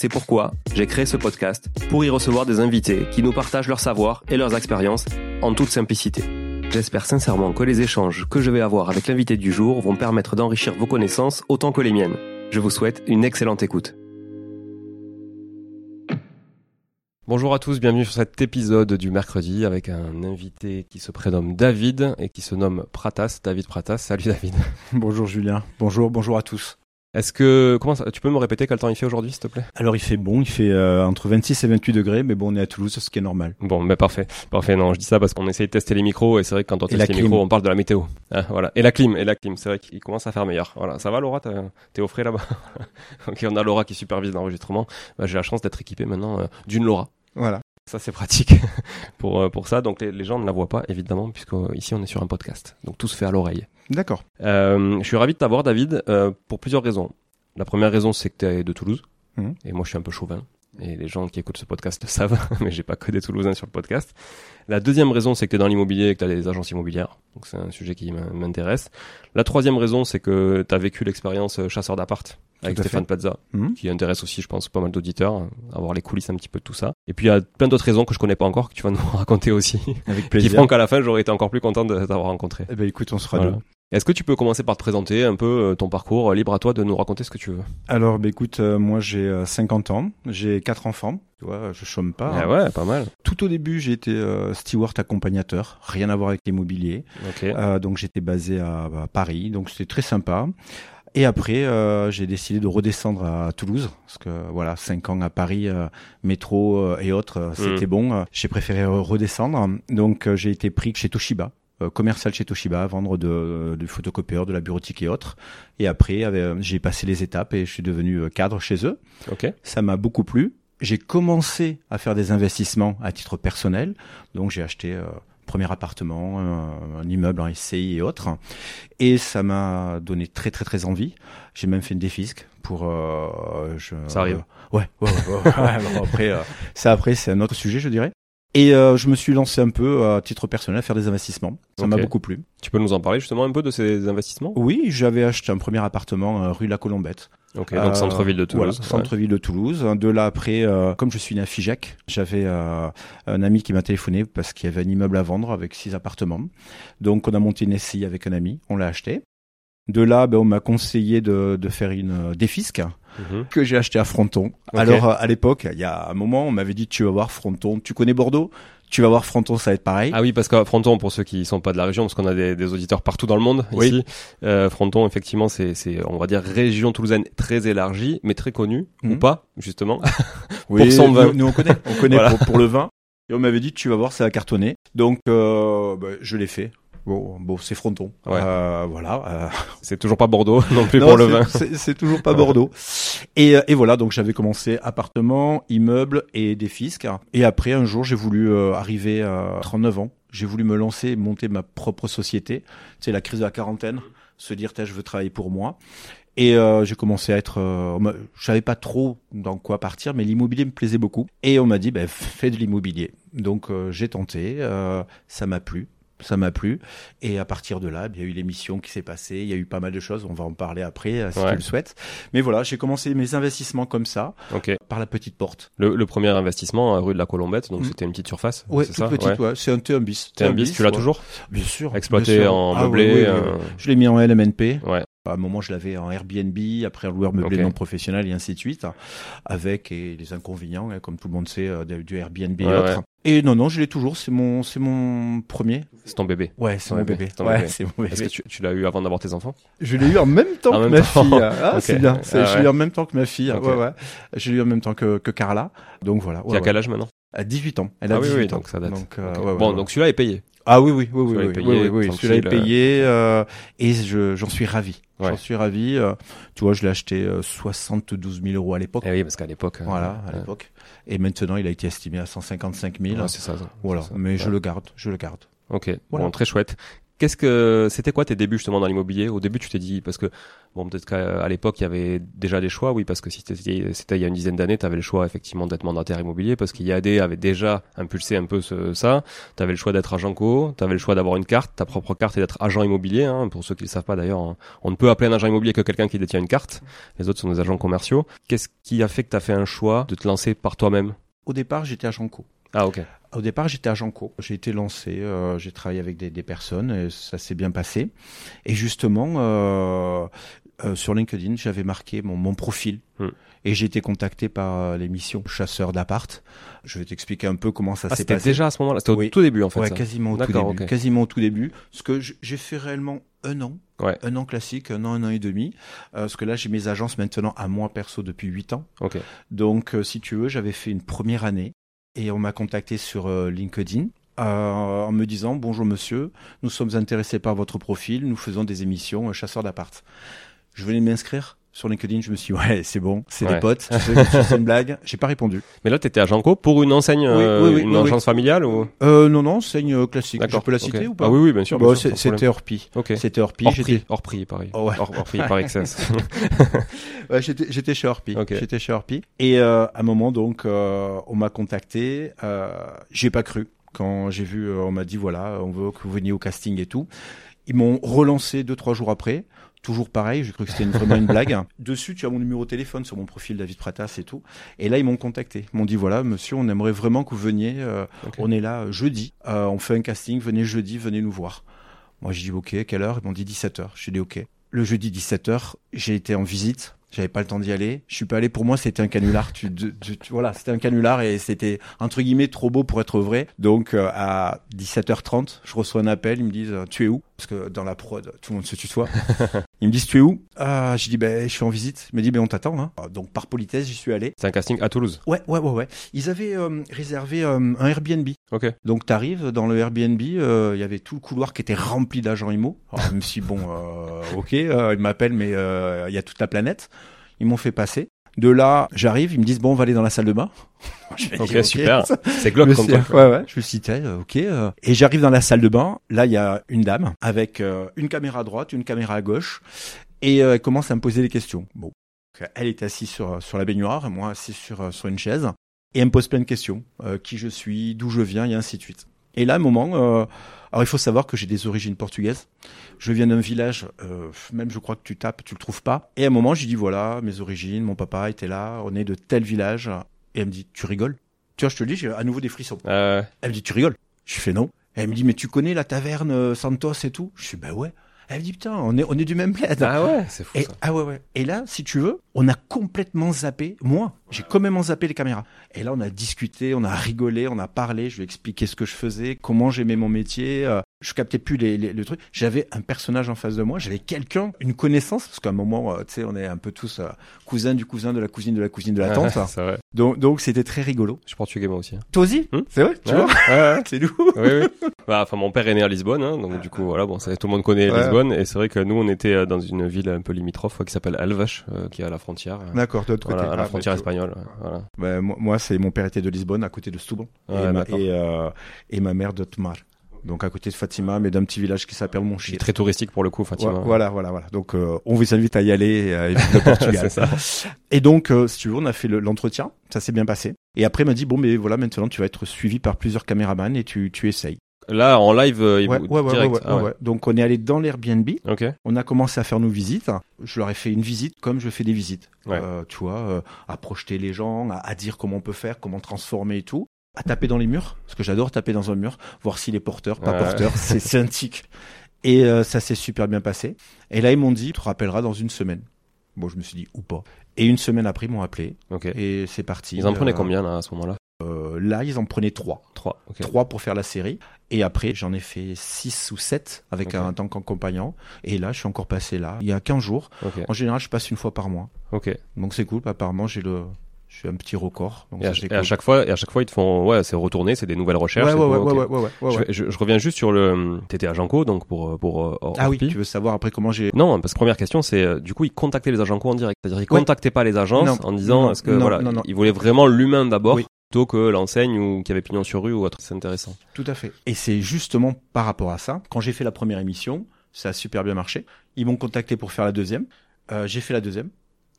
C'est pourquoi j'ai créé ce podcast pour y recevoir des invités qui nous partagent leur savoir et leurs expériences en toute simplicité. J'espère sincèrement que les échanges que je vais avoir avec l'invité du jour vont permettre d'enrichir vos connaissances autant que les miennes. Je vous souhaite une excellente écoute. Bonjour à tous, bienvenue sur cet épisode du mercredi avec un invité qui se prénomme David et qui se nomme Pratas, David Pratas. Salut David. Bonjour Julien, bonjour, bonjour à tous. Est-ce que comment ça, tu peux me répéter quel temps il fait aujourd'hui, s'il te plaît? Alors il fait bon, il fait euh, entre 26 et 28 degrés, mais bon, on est à Toulouse, ce qui est normal. Bon, mais parfait, parfait. Non, je dis ça parce qu'on essaye de tester les micros et c'est vrai que quand on teste les micros, on parle de la météo. Ah, voilà. Et la clim, et la clim, c'est vrai qu'il commence à faire meilleur. Voilà, ça va Laura, t'es au frais là-bas? ok, on a Laura qui supervise l'enregistrement. Bah, J'ai la chance d'être équipé maintenant euh, d'une Laura. Voilà. Ça c'est pratique pour euh, pour ça. Donc les, les, gens ne la voient pas évidemment puisque ici on est sur un podcast. Donc tout se fait à l'oreille. D'accord. Euh, je suis ravi de t'avoir David euh, pour plusieurs raisons. La première raison, c'est que tu es de Toulouse. Mmh. Et moi, je suis un peu chauvin. Et les gens qui écoutent ce podcast le savent, mais j'ai pas que des Toulousains sur le podcast. La deuxième raison, c'est que tu es dans l'immobilier et que tu as des agences immobilières. Donc c'est un sujet qui m'intéresse. La troisième raison, c'est que tu as vécu l'expérience chasseur d'appart avec Stéphane Pazza, mmh. qui intéresse aussi, je pense, pas mal d'auditeurs, avoir les coulisses un petit peu de tout ça. Et puis il y a plein d'autres raisons que je connais pas encore, que tu vas nous raconter aussi. Avec plaisir. qui feront qu'à la fin, j'aurais été encore plus content de t'avoir rencontré. Eh ben écoute, on sera voilà. deux. Est-ce que tu peux commencer par te présenter un peu ton parcours, libre à toi de nous raconter ce que tu veux? Alors, bah, écoute, euh, moi j'ai euh, 50 ans, j'ai quatre enfants, tu vois, je chôme pas. Ah ouais, pas mal. Tout au début, j'ai été euh, steward accompagnateur, rien à voir avec l'immobilier. Okay. donc j'étais basé à, à, Paris, donc c'était très sympa. Et après, euh, j'ai décidé de redescendre à Toulouse parce que voilà, cinq ans à Paris, euh, métro euh, et autres, c'était mmh. bon. J'ai préféré redescendre, donc j'ai été pris chez Toshiba. commercial chez Toshiba, vendre de, du photocopieur, de la bureautique et autres. Et après, j'ai passé les étapes et je suis devenu cadre chez eux. Okay. Ça m'a beaucoup plu. J'ai commencé à faire des investissements à titre personnel. Donc j'ai acheté premier appartement, un, un, immeuble en SCI et autres. Et ça m'a donné très très très envie. J'ai même fait une défisque pour. Euh, je, ça arrive. Euh, ouais, ouais, ouais, ouais après, euh, ça après c'est un autre sujet, je dirais. Et euh, je me suis lancé un peu à titre personnel à faire des investissements. Ça okay. m'a beaucoup plu. Tu peux nous en parler justement un peu de ces investissements? Oui, j'avais acheté un premier appartement euh, rue La Colombette. Ok, donc centre-ville de Toulouse. Voilà, centre-ville de Toulouse. De là après, euh, comme je suis né à Figeac, j'avais euh, un ami qui m'a téléphoné parce qu'il y avait un immeuble à vendre avec six appartements. Donc on a monté une SCI avec un ami, on l'a acheté. De là, ben, on m'a conseillé de, de, faire une défisque Mhm. que j'ai acheté à Fronton. Okay. Alors à l'époque, il y a un moment, on m'avait dit tu vas voir Fronton. Tu connais Bordeaux? Tu vas voir Fronton, ça va être pareil. Ah oui, parce que Fronton, pour ceux qui sont pas de la région, parce qu'on a des, des, auditeurs partout dans le monde oui. ici, euh, Fronton, effectivement, c'est, on va dire, région toulousaine très élargie, mais très connue, mmh. ou pas, justement, oui, pour son vin. Nous, nous, on connaît, on connaît voilà. pour, pour, le vin. Et on m'avait dit, tu vas voir, ça va cartonner. Donc, euh, bah, je l'ai fait. Bon, bon c'est Fronton. Ouais. Euh, voilà. euh, C'est toujours pas Bordeaux non plus non, pour le c'est- vin. c'est- toujours pas Bordeaux. Et, euh, et voilà, donc j'avais commencé appartement, immeuble et des fiscs. Et après, un jour, j'ai voulu euh, arriver à 39 ans. J'ai voulu me lancer, et monter ma propre société. C'est la crise de la quarantaine, se dire, je veux travailler pour moi. Et euh, j'ai commencé à être, euh, je savais pas trop dans quoi partir, mais l'immobilier me plaisait beaucoup. Et on m'a dit, ben, fais de l'immobilier. Donc euh, j'ai tenté, euh, ça m'a plu. Ça m'a plu. Et à partir de là, il y a eu l'émission qui s'est passée. Il y a eu pas mal de choses. On va en parler après, euh, si Ouais. tu le souhaites. Mais voilà, j'ai commencé mes investissements comme ça, Ok. par la petite porte. Le, le premier investissement, euh, rue de la Colombette, donc Mm. c'était une petite surface. Ouais, c'est toute ça petite, ouais. C'est un T1 bis. T'es un bis, tu l'as toujours Bien sûr. Exploité bien sûr. en Ah, meublé. euh, Je l'ai mis en LMNP. Ouais. À un moment, je l'avais en Airbnb, après en loueur meublé non professionnel et ainsi de suite, avec et les inconvénients, hein, comme tout le monde sait, euh, du Airbnb et autres. ouais. Et non, non, je l'ai toujours. C'est mon, c'est mon premier. C'est ton bébé. Ouais, c'est mon bébé, bébé. Ouais, bébé. c'est mon Est-ce que bébé. tu, tu l'as eu avant d'avoir tes enfants? Je l'ai eu en même temps En que même ma temps. fille. Ah, c'est bien. Ah je l'ai eu en même temps que ma fille. Ouais, ouais. Je l'ai eu en même temps que, que Carla. Donc voilà. Ouais. quel âge maintenant? À 18 ans. Elle a Ah oui, 18 oui, ans. donc ça date. Donc, euh, Ok. ouais, ouais, bon, ouais. donc celui-là est payé. Ah oui, oui, oui, oui, Celui-là oui, est payé, oui, oui, Celui-là est euh. payé euh, et je, j'en suis ravi. J'en suis ravi. euh, tu vois, je l'ai acheté euh, 72 000 euros à l'époque. Eh oui, parce qu'à l'époque. euh, Voilà, à euh, l'époque. Et maintenant, il a été estimé à 155 000. ouais, c'est ça. ça. voilà, ça. mais je le garde, je le garde. Ok, Voilà. bon, très chouette. Qu'est-ce que c'était quoi tes débuts justement dans l'immobilier? Au début, tu t'es dit parce que bon, peut-être qu'à l'époque il y avait déjà des choix, oui, parce que si c'était il y a une dizaine d'années, tu avais le choix effectivement d'être mandataire immobilier parce qu'IAD avait déjà impulsé un peu ce, ça. Tu avais le choix d'être agent co, tu avais le choix d'avoir une carte, ta propre carte et d'être agent immobilier. Hein, pour ceux qui ne le savent pas d'ailleurs, hein. on ne peut appeler un agent immobilier que quelqu'un qui détient une carte. Les autres sont des agents commerciaux. Qu'est-ce qui a fait que tu as fait un choix de te lancer par toi-même? Au départ, j'étais agent co. Ah ok. Au départ, j'étais agent co. J'ai été lancé, euh, j'ai travaillé avec des, des personnes et ça s'est bien passé. Et justement, euh, euh, sur LinkedIn, j'avais marqué mon, mon profil. Hmm. Et j'ai été contacté par euh, l'émission Chasseur d'appart. Je vais t'expliquer un peu comment ça Ah, s'est c'était passé. déjà à ce moment-là. C'était au Oui. tout début en fait. ouais, ça. quasiment au tout début. Quasiment au tout début. Parce que j'ai fait réellement un an. Ouais. Un an classique, un an, un an et demi. Euh, parce que là, j'ai mes agences maintenant à moi perso depuis huit ans. Ok. Donc, euh, si tu veux, j'avais fait une première année et on m'a contacté sur euh, LinkedIn euh, en me disant Bonjour monsieur, nous sommes intéressés par votre profil, nous faisons des émissions euh, chasseurs d'appart. Je venais m'inscrire sur LinkedIn, je me suis dit Ouais, c'est bon, c'est Ouais. des potes, tu sais, c'est une blague. J'ai pas répondu. Mais là, t'étais agent co pour une enseigne, euh, oui, oui, une agence familiale ou? Euh, non, non, une euh, classique. Je peux la citer ou pas? Ah oui, oui, bien sûr. Bah, sûr. C'était hors pi. Ok. C'était hors pi. Hors prix, hors prix, pareil. Oh, ouais. hors, hors prix, par. Ouais, j'étais, chez Orpi. Ok. J'étais chez Orpi. Et euh, à un moment, donc, on m'a contacté. J'ai pas cru quand j'ai vu. on m'a dit voilà, on veut que vous veniez au casting et tout. Ils m'ont relancé deux trois jours après. Toujours pareil, j'ai cru que c'était une- vraiment une blague. Dessus, tu as mon numéro de téléphone sur mon profil David Pratas et tout. Et là, ils m'ont contacté. Ils m'ont dit voilà, monsieur, on aimerait vraiment que vous veniez. euh. On est là euh, jeudi. Euh, on fait un casting. Venez jeudi, venez nous voir. Moi, j'ai dit ok, quelle heure? Ils m'ont dit 17h. J'ai dit ok. Le jeudi 17h, j'ai été en visite. J'avais pas le temps d'y aller. Je suis pas allé. Pour moi, c'était un canular. Tu, tu- tu- voilà, c'était un canular et c'était entre guillemets trop beau pour être vrai. Donc euh, à 17h30, je reçois un appel. Ils me disent euh, tu es où? Parce que dans la prod, tout le monde se tutoie. Ils me disent tu es où? Ah, Je dis ben je suis en visite. Il me dit ben on t'attend. Hein. Donc par politesse, j'y suis allé. C'est un casting à Toulouse? Ouais, ouais, ouais, ouais. Ils avaient euh, réservé euh, un Airbnb. Ok. Donc tu arrives dans le Airbnb, euh, il y avait tout le couloir qui était rempli d'agents IMO. Alors je me suis dit, bon, euh, ok, euh, ils m'appellent, mais euh, il y a toute la planète. Ils m'ont fait passer. De là, j'arrive, ils me disent, bon, on va aller dans la salle de bain. Je Ok, super. C'est glauque me comme ouais, ouais. Je me suis dit, ok. euh. Et j'arrive dans la salle de bain. Là, il y a une dame avec euh, une caméra à droite, une caméra à gauche. Et euh, elle commence à me poser des questions. Bon. Elle est assise sur, sur la baignoire et moi assis sur, sur une chaise. Et elle me pose plein de questions. Euh, qui je suis, d'où je viens et ainsi de suite. Et là, à un moment, euh, alors il faut savoir que j'ai des origines portugaises. Je viens d'un village, euh, même je crois que tu tapes, tu le trouves pas. Et à un moment, j'ai dit voilà, mes origines, mon papa était là, on est de tel village. Et elle me dit, tu rigoles? Tu vois, je te le dis, j'ai à nouveau des frissons. Euh, Elle me dit, tu rigoles? Je fais non. Elle me dit, mais tu connais la taverne euh, Santos et tout? Je suis, bah ouais. Elle me dit, putain, on est, on est du même bled. ah ouais, c'est fou Et, ça. ah ouais, ouais. Et là, si tu veux, on a complètement zappé, moi, j'ai complètement zappé les caméras. Et là, on a discuté, on a rigolé, on a parlé, je lui ai expliqué ce que je faisais, comment j'aimais mon métier. euh, Je captais plus les, les, le truc. J'avais un personnage en face de moi, j'avais quelqu'un, une connaissance, parce qu'à un moment, euh, tu sais, on est un peu tous euh, cousins du cousin, de la cousine, de la cousine, de la tante. c'est vrai. Donc, donc c'était très rigolo. Je suis portugais moi aussi. hein. Toi aussi Hmm C'est vrai Tu Ouais, vois ouais, C'est nous. oui, oui. Bah, enfin, mon père est né à Lisbonne, hein, donc du coup, voilà, bon, ça, tout le monde connaît. Lisbonne, et c'est vrai que nous, on était euh, dans une ville un peu limitrophe qui s'appelle Elvas, euh, qui est à la frontière. D'accord, de l'autre Voilà, côté. à la Ah, frontière espagnole. Voilà. Bah, moi, c'est mon père était de Lisbonne, à côté de Ouais, et, ma, et, euh, et ma mère de. Donc à côté de Fatima, mais d'un petit village qui s'appelle Monchir. très touristique pour le coup, Fatima. Ouais, Voilà, voilà, voilà. Donc euh, on vous invite à y aller euh, et le Portugal. Ça. Et donc, euh, si tu veux, on a fait le- l'entretien, ça s'est bien passé. Et après, il m'a dit bon, mais voilà, maintenant tu vas être suivi par plusieurs caméramans et tu, tu essayes. Là, en live, euh, il Ouais, ouais, ouais, direct. ouais, Ah. Donc on est allé dans l'Airbnb. Ok. On a commencé à faire nos visites. Je leur ai fait une visite comme je fais des visites. Ouais. Euh, tu vois, euh, à projeter les gens, à, à dire comment on peut faire, comment transformer et tout. À taper dans les murs, parce que j'adore taper dans un mur, voir s'il est porteur, pas Ouais. porteur. C'est un tic. Et euh, ça s'est super bien passé. Et là, ils m'ont dit, tu te rappelleras dans une semaine. Bon, je me suis dit, ou pas. Et une semaine après, ils m'ont appelé. Ok. Et c'est parti. Ils en prenaient Euh, combien là à ce moment-là? euh, Là, ils en prenaient trois. Trois. Ok. Trois pour faire la série. Et après, j'en ai fait six ou sept avec Ok. un tant qu'accompagnant. Et là, je suis encore passé là, il y a 15 jours. Ok. En général, je passe une fois par mois. Ok. Donc c'est cool. Apparemment, j'ai le, j'ai un petit record. Donc Et à, ça, c'est et à cool. chaque fois, et à chaque fois, ils te font, ouais, c'est retourné, c'est des nouvelles recherches. Ouais, ouais, ouais, ok. ouais, ouais, Je, je- je reviens juste sur le. T'étais à Janko, donc pour pour. euh, Ah oui, tu veux savoir après comment j'ai. Non, parce que première question, c'est euh, du coup, ils contactaient les agents en direct. C'est-à-dire, ils contactaient pas les agences Non, en disant, est-ce que non, voilà, non. ils voulaient vraiment l'humain d'abord Oui. plutôt que l'enseigne ou qui avait pignon sur rue ou autre. C'est intéressant. Tout à fait. Et c'est justement par rapport à ça, quand j'ai fait la première émission, ça a super bien marché. Ils m'ont contacté pour faire la deuxième. Euh, j'ai fait la deuxième.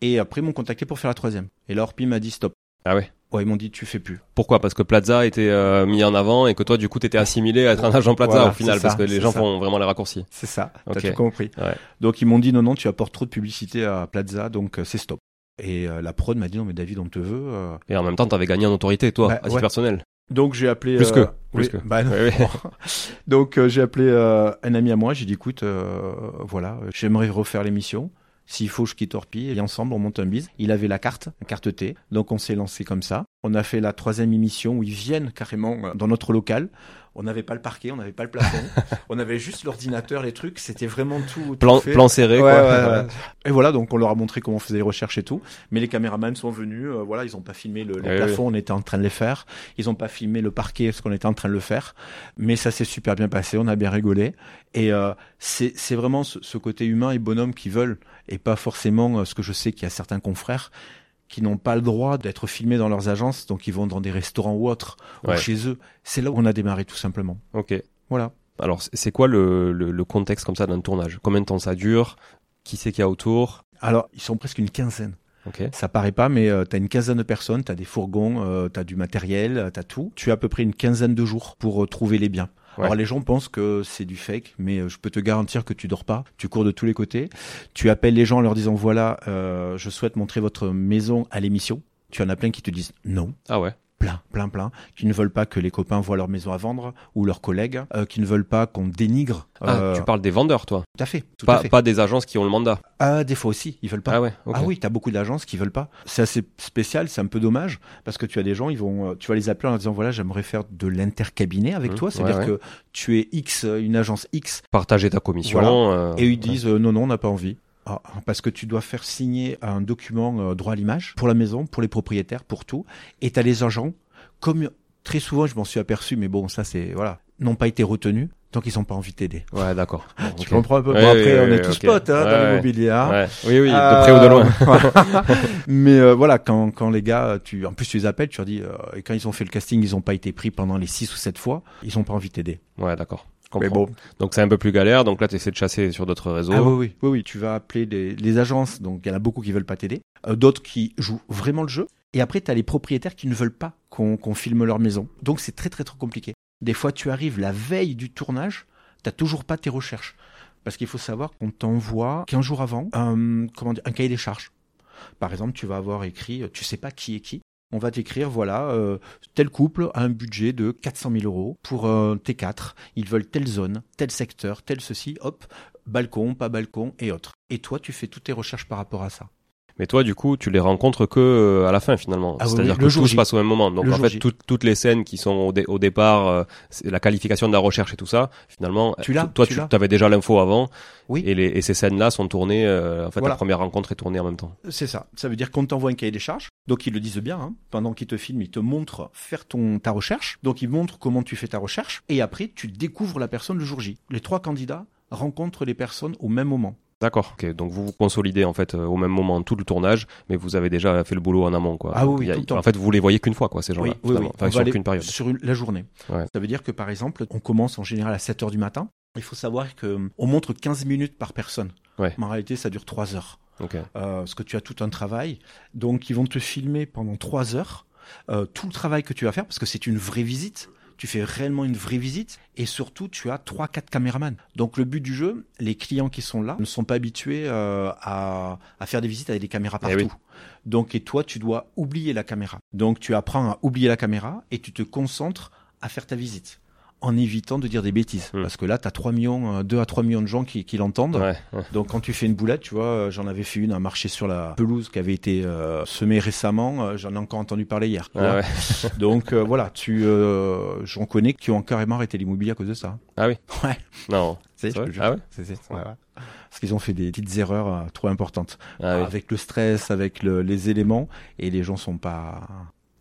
Et après, ils m'ont contacté pour faire la troisième. Et là, Orpi m'a dit stop. Ah ouais. Ouais, ils m'ont dit tu fais plus. Pourquoi? Parce que Plaza était euh, mis en avant et que toi, du coup, t'étais assimilé à être un agent Plaza Voilà, au final, parce que les gens ça. font vraiment les raccourcis. C'est ça. T'as tout compris. Ouais. Donc ils m'ont dit non, non, tu apportes trop de publicité à Plaza, donc euh, c'est stop. Et euh, la prod m'a dit non, mais David, on te veut. euh. Et en même temps, t'avais gagné en autorité, toi, Bah, à titre ouais. personnel. Donc j'ai appelé. Plus euh, que, oui, plus que. bah, non. Oui, oui. Donc euh, j'ai appelé euh, un ami à moi, j'ai dit écoute, euh, voilà, euh, j'aimerais refaire l'émission. S'il faut, je quitte Orpi et ensemble on monte un bise. Il avait la carte, une carte T, donc on s'est lancé comme ça. On a fait la troisième émission où ils viennent carrément euh, dans notre local. On n'avait pas le parquet, on n'avait pas le plafond, on avait juste l'ordinateur, les trucs. C'était vraiment tout. tout Plan, fait. plan serré, Ouais, quoi. ouais, ouais. Et voilà, donc on leur a montré comment on faisait les recherches et tout. Mais les caméramans sont venus, euh, voilà, ils ont pas filmé le, les Oui, plafonds, on était en train de les faire. Ils ont pas filmé le parquet, parce qu'on était en train de le faire. Mais ça s'est super bien passé, on a bien rigolé. Et euh, c'est vraiment ce, ce côté humain et bonhomme qui veulent, et pas forcément euh, ce que je sais qu'il y a certains confrères qui n'ont pas le droit d'être filmés dans leurs agences, donc ils vont dans des restaurants ou autres, Ouais. ou chez eux. C'est là où on a démarré tout simplement. Ok. Voilà. Alors, c'est- quoi le, le, le contexte comme ça d'un tournage? Combien de temps ça dure? Qui c'est qu'il y a autour? Alors, ils sont presque une quinzaine. Ok. Ça paraît pas, mais euh, t'as une quinzaine de personnes, t'as des fourgons, euh, t'as du matériel, euh, t'as tout. Tu as à peu près une quinzaine de jours pour euh, trouver les biens. Ouais. Alors les gens pensent que c'est du fake, mais euh, je peux te garantir que tu dors pas, tu cours de tous les côtés. Tu appelles les gens en leur disant voilà, euh, je souhaite montrer votre maison à l'émission. Tu en as plein qui te disent non. Ah ouais. Plein, plein, plein, qui ne veulent pas que les copains voient leur maison à vendre ou leurs collègues, euh, qui ne veulent pas qu'on dénigre. Ah, euh, tu parles des vendeurs, toi. Tout à fait, tout Pas, à fait. pas des agences qui ont le mandat. Ah, des fois aussi, ils veulent pas. Ah ouais. Ah oui, t'as beaucoup d'agences qui veulent pas. C'est assez spécial, c'est un peu dommage parce que tu as des gens, ils vont, euh, tu vas les appeler en disant voilà, j'aimerais faire de l'intercabinet avec Mmh, toi, c'est-à-dire ouais, que tu es X, euh, une agence X, Partager ta commission. Voilà. euh, et ils disent euh, non, non, on n'a pas envie. Ah, parce que tu dois faire signer un document euh, droit à l'image pour la maison, pour les propriétaires, pour tout. Et t'as les agents, comme très souvent, je m'en suis aperçu, mais bon, ça c'est voilà, n'ont pas été retenus, donc ils n'ont pas envie de t'aider. Ouais, d'accord. Bon, Tu comprends un peu Ouais, Bon, Après, ouais, on est tous potes hein, dans l'immobilier. hein. Ouais. Oui, oui, de Euh, près ou de loin. Mais euh, voilà, quand, quand les gars, tu, en plus tu les appelles, tu leur dis, euh, et quand ils ont fait le casting, ils n'ont pas été pris pendant les 6 ou 7 fois, ils n'ont pas envie de t'aider. Ouais, d'accord. Mais bon. Donc c'est un peu plus galère. Donc là, tu essaies de chasser sur d'autres réseaux. Ah oui, oui, oui, oui, tu vas appeler des, les agences, donc il y en a beaucoup qui veulent pas t'aider, euh, d'autres qui jouent vraiment le jeu, et après tu as les propriétaires qui ne veulent pas qu'on qu'on filme leur maison. Donc c'est très très très compliqué. Des fois tu arrives la veille du tournage, t'as toujours pas tes recherches. Parce qu'il faut savoir qu'on t'envoie 15 jours avant un, comment dire, un cahier des charges. Par exemple, tu vas avoir écrit, euh, tu sais pas qui est qui. On va t'écrire, voilà, euh, tel couple a un budget de 400 000 euros pour un T4. Ils veulent telle zone, tel secteur, tel ceci, hop, balcon, pas balcon et autres. Et toi, tu fais toutes tes recherches par rapport à ça. Mais toi, du coup, tu les rencontres que euh, à la fin finalement. Ah C'est-à-dire oui, que tout se passe au même moment. Donc Le en fait, toutes- les scènes qui sont au, dé- au départ, euh, c'est la qualification de la recherche et tout ça, finalement, Tu l'as, toi, tu tu avais déjà l'info avant. Oui. Et, les, et ces scènes-là sont tournées. euh, en fait, Voilà. la première rencontre est tournée en même temps. C'est ça. Ça veut dire qu'on t'envoie un cahier des charges. Donc ils le disent bien. Hein. Pendant qu'ils te filment, ils te montrent faire ton ta recherche. Donc ils montrent comment tu fais ta recherche. Et après, tu découvres la personne le jour J. Les trois candidats rencontrent les personnes au même moment. D'accord. Donc vous vous consolidez en fait euh, au même moment tout le tournage, mais vous avez déjà fait le boulot en amont, quoi. Ah oui, oui, Il y a- tout le temps. En fait, vous les voyez qu'une fois, quoi, ces gens-là. Oui, oui, finalement. oui. Enfin, sur qu'une période. Sur une- la journée. Ouais. Ça veut dire que par exemple, on commence en général à 7 heures du matin. Il faut savoir que euh, on montre 15 minutes par personne. Ouais. Mais en réalité, ça dure 3 heures. Ok. Euh, parce que tu as tout un travail. Donc, ils vont te filmer pendant 3 heures. euh, tout le travail que tu vas faire, parce que c'est une vraie visite. Tu fais réellement une vraie visite. Et surtout, tu as 3-4 caméramans. Donc, le but du jeu, les clients qui sont là ne sont pas habitués euh, à, à faire des visites avec des caméras Eh partout. oui. Donc, et toi, tu dois oublier la caméra. Donc, tu apprends à oublier la caméra et tu te concentres à faire ta visite en évitant de dire des bêtises. Hmm. Parce que là, tu as 3 millions, euh, 2 à 3 millions de gens qui, qui l'entendent. Ouais. ouais. Donc quand tu fais une boulette, tu vois, euh, j'en avais fait une à marcher sur la pelouse qui avait été euh, semée récemment, euh, j'en ai encore entendu parler hier. Ah ouais. Donc euh, voilà, tu euh, j'en connais qui ont carrément arrêté l'immobilier à cause de ça. Ah oui. Ouais. Non. C'est vrai Ah ouais c'est, ouais, ouais. Parce qu'ils ont fait des petites erreurs euh, trop importantes. Ah oui. Avec le stress, avec le- les éléments, et les gens sont pas...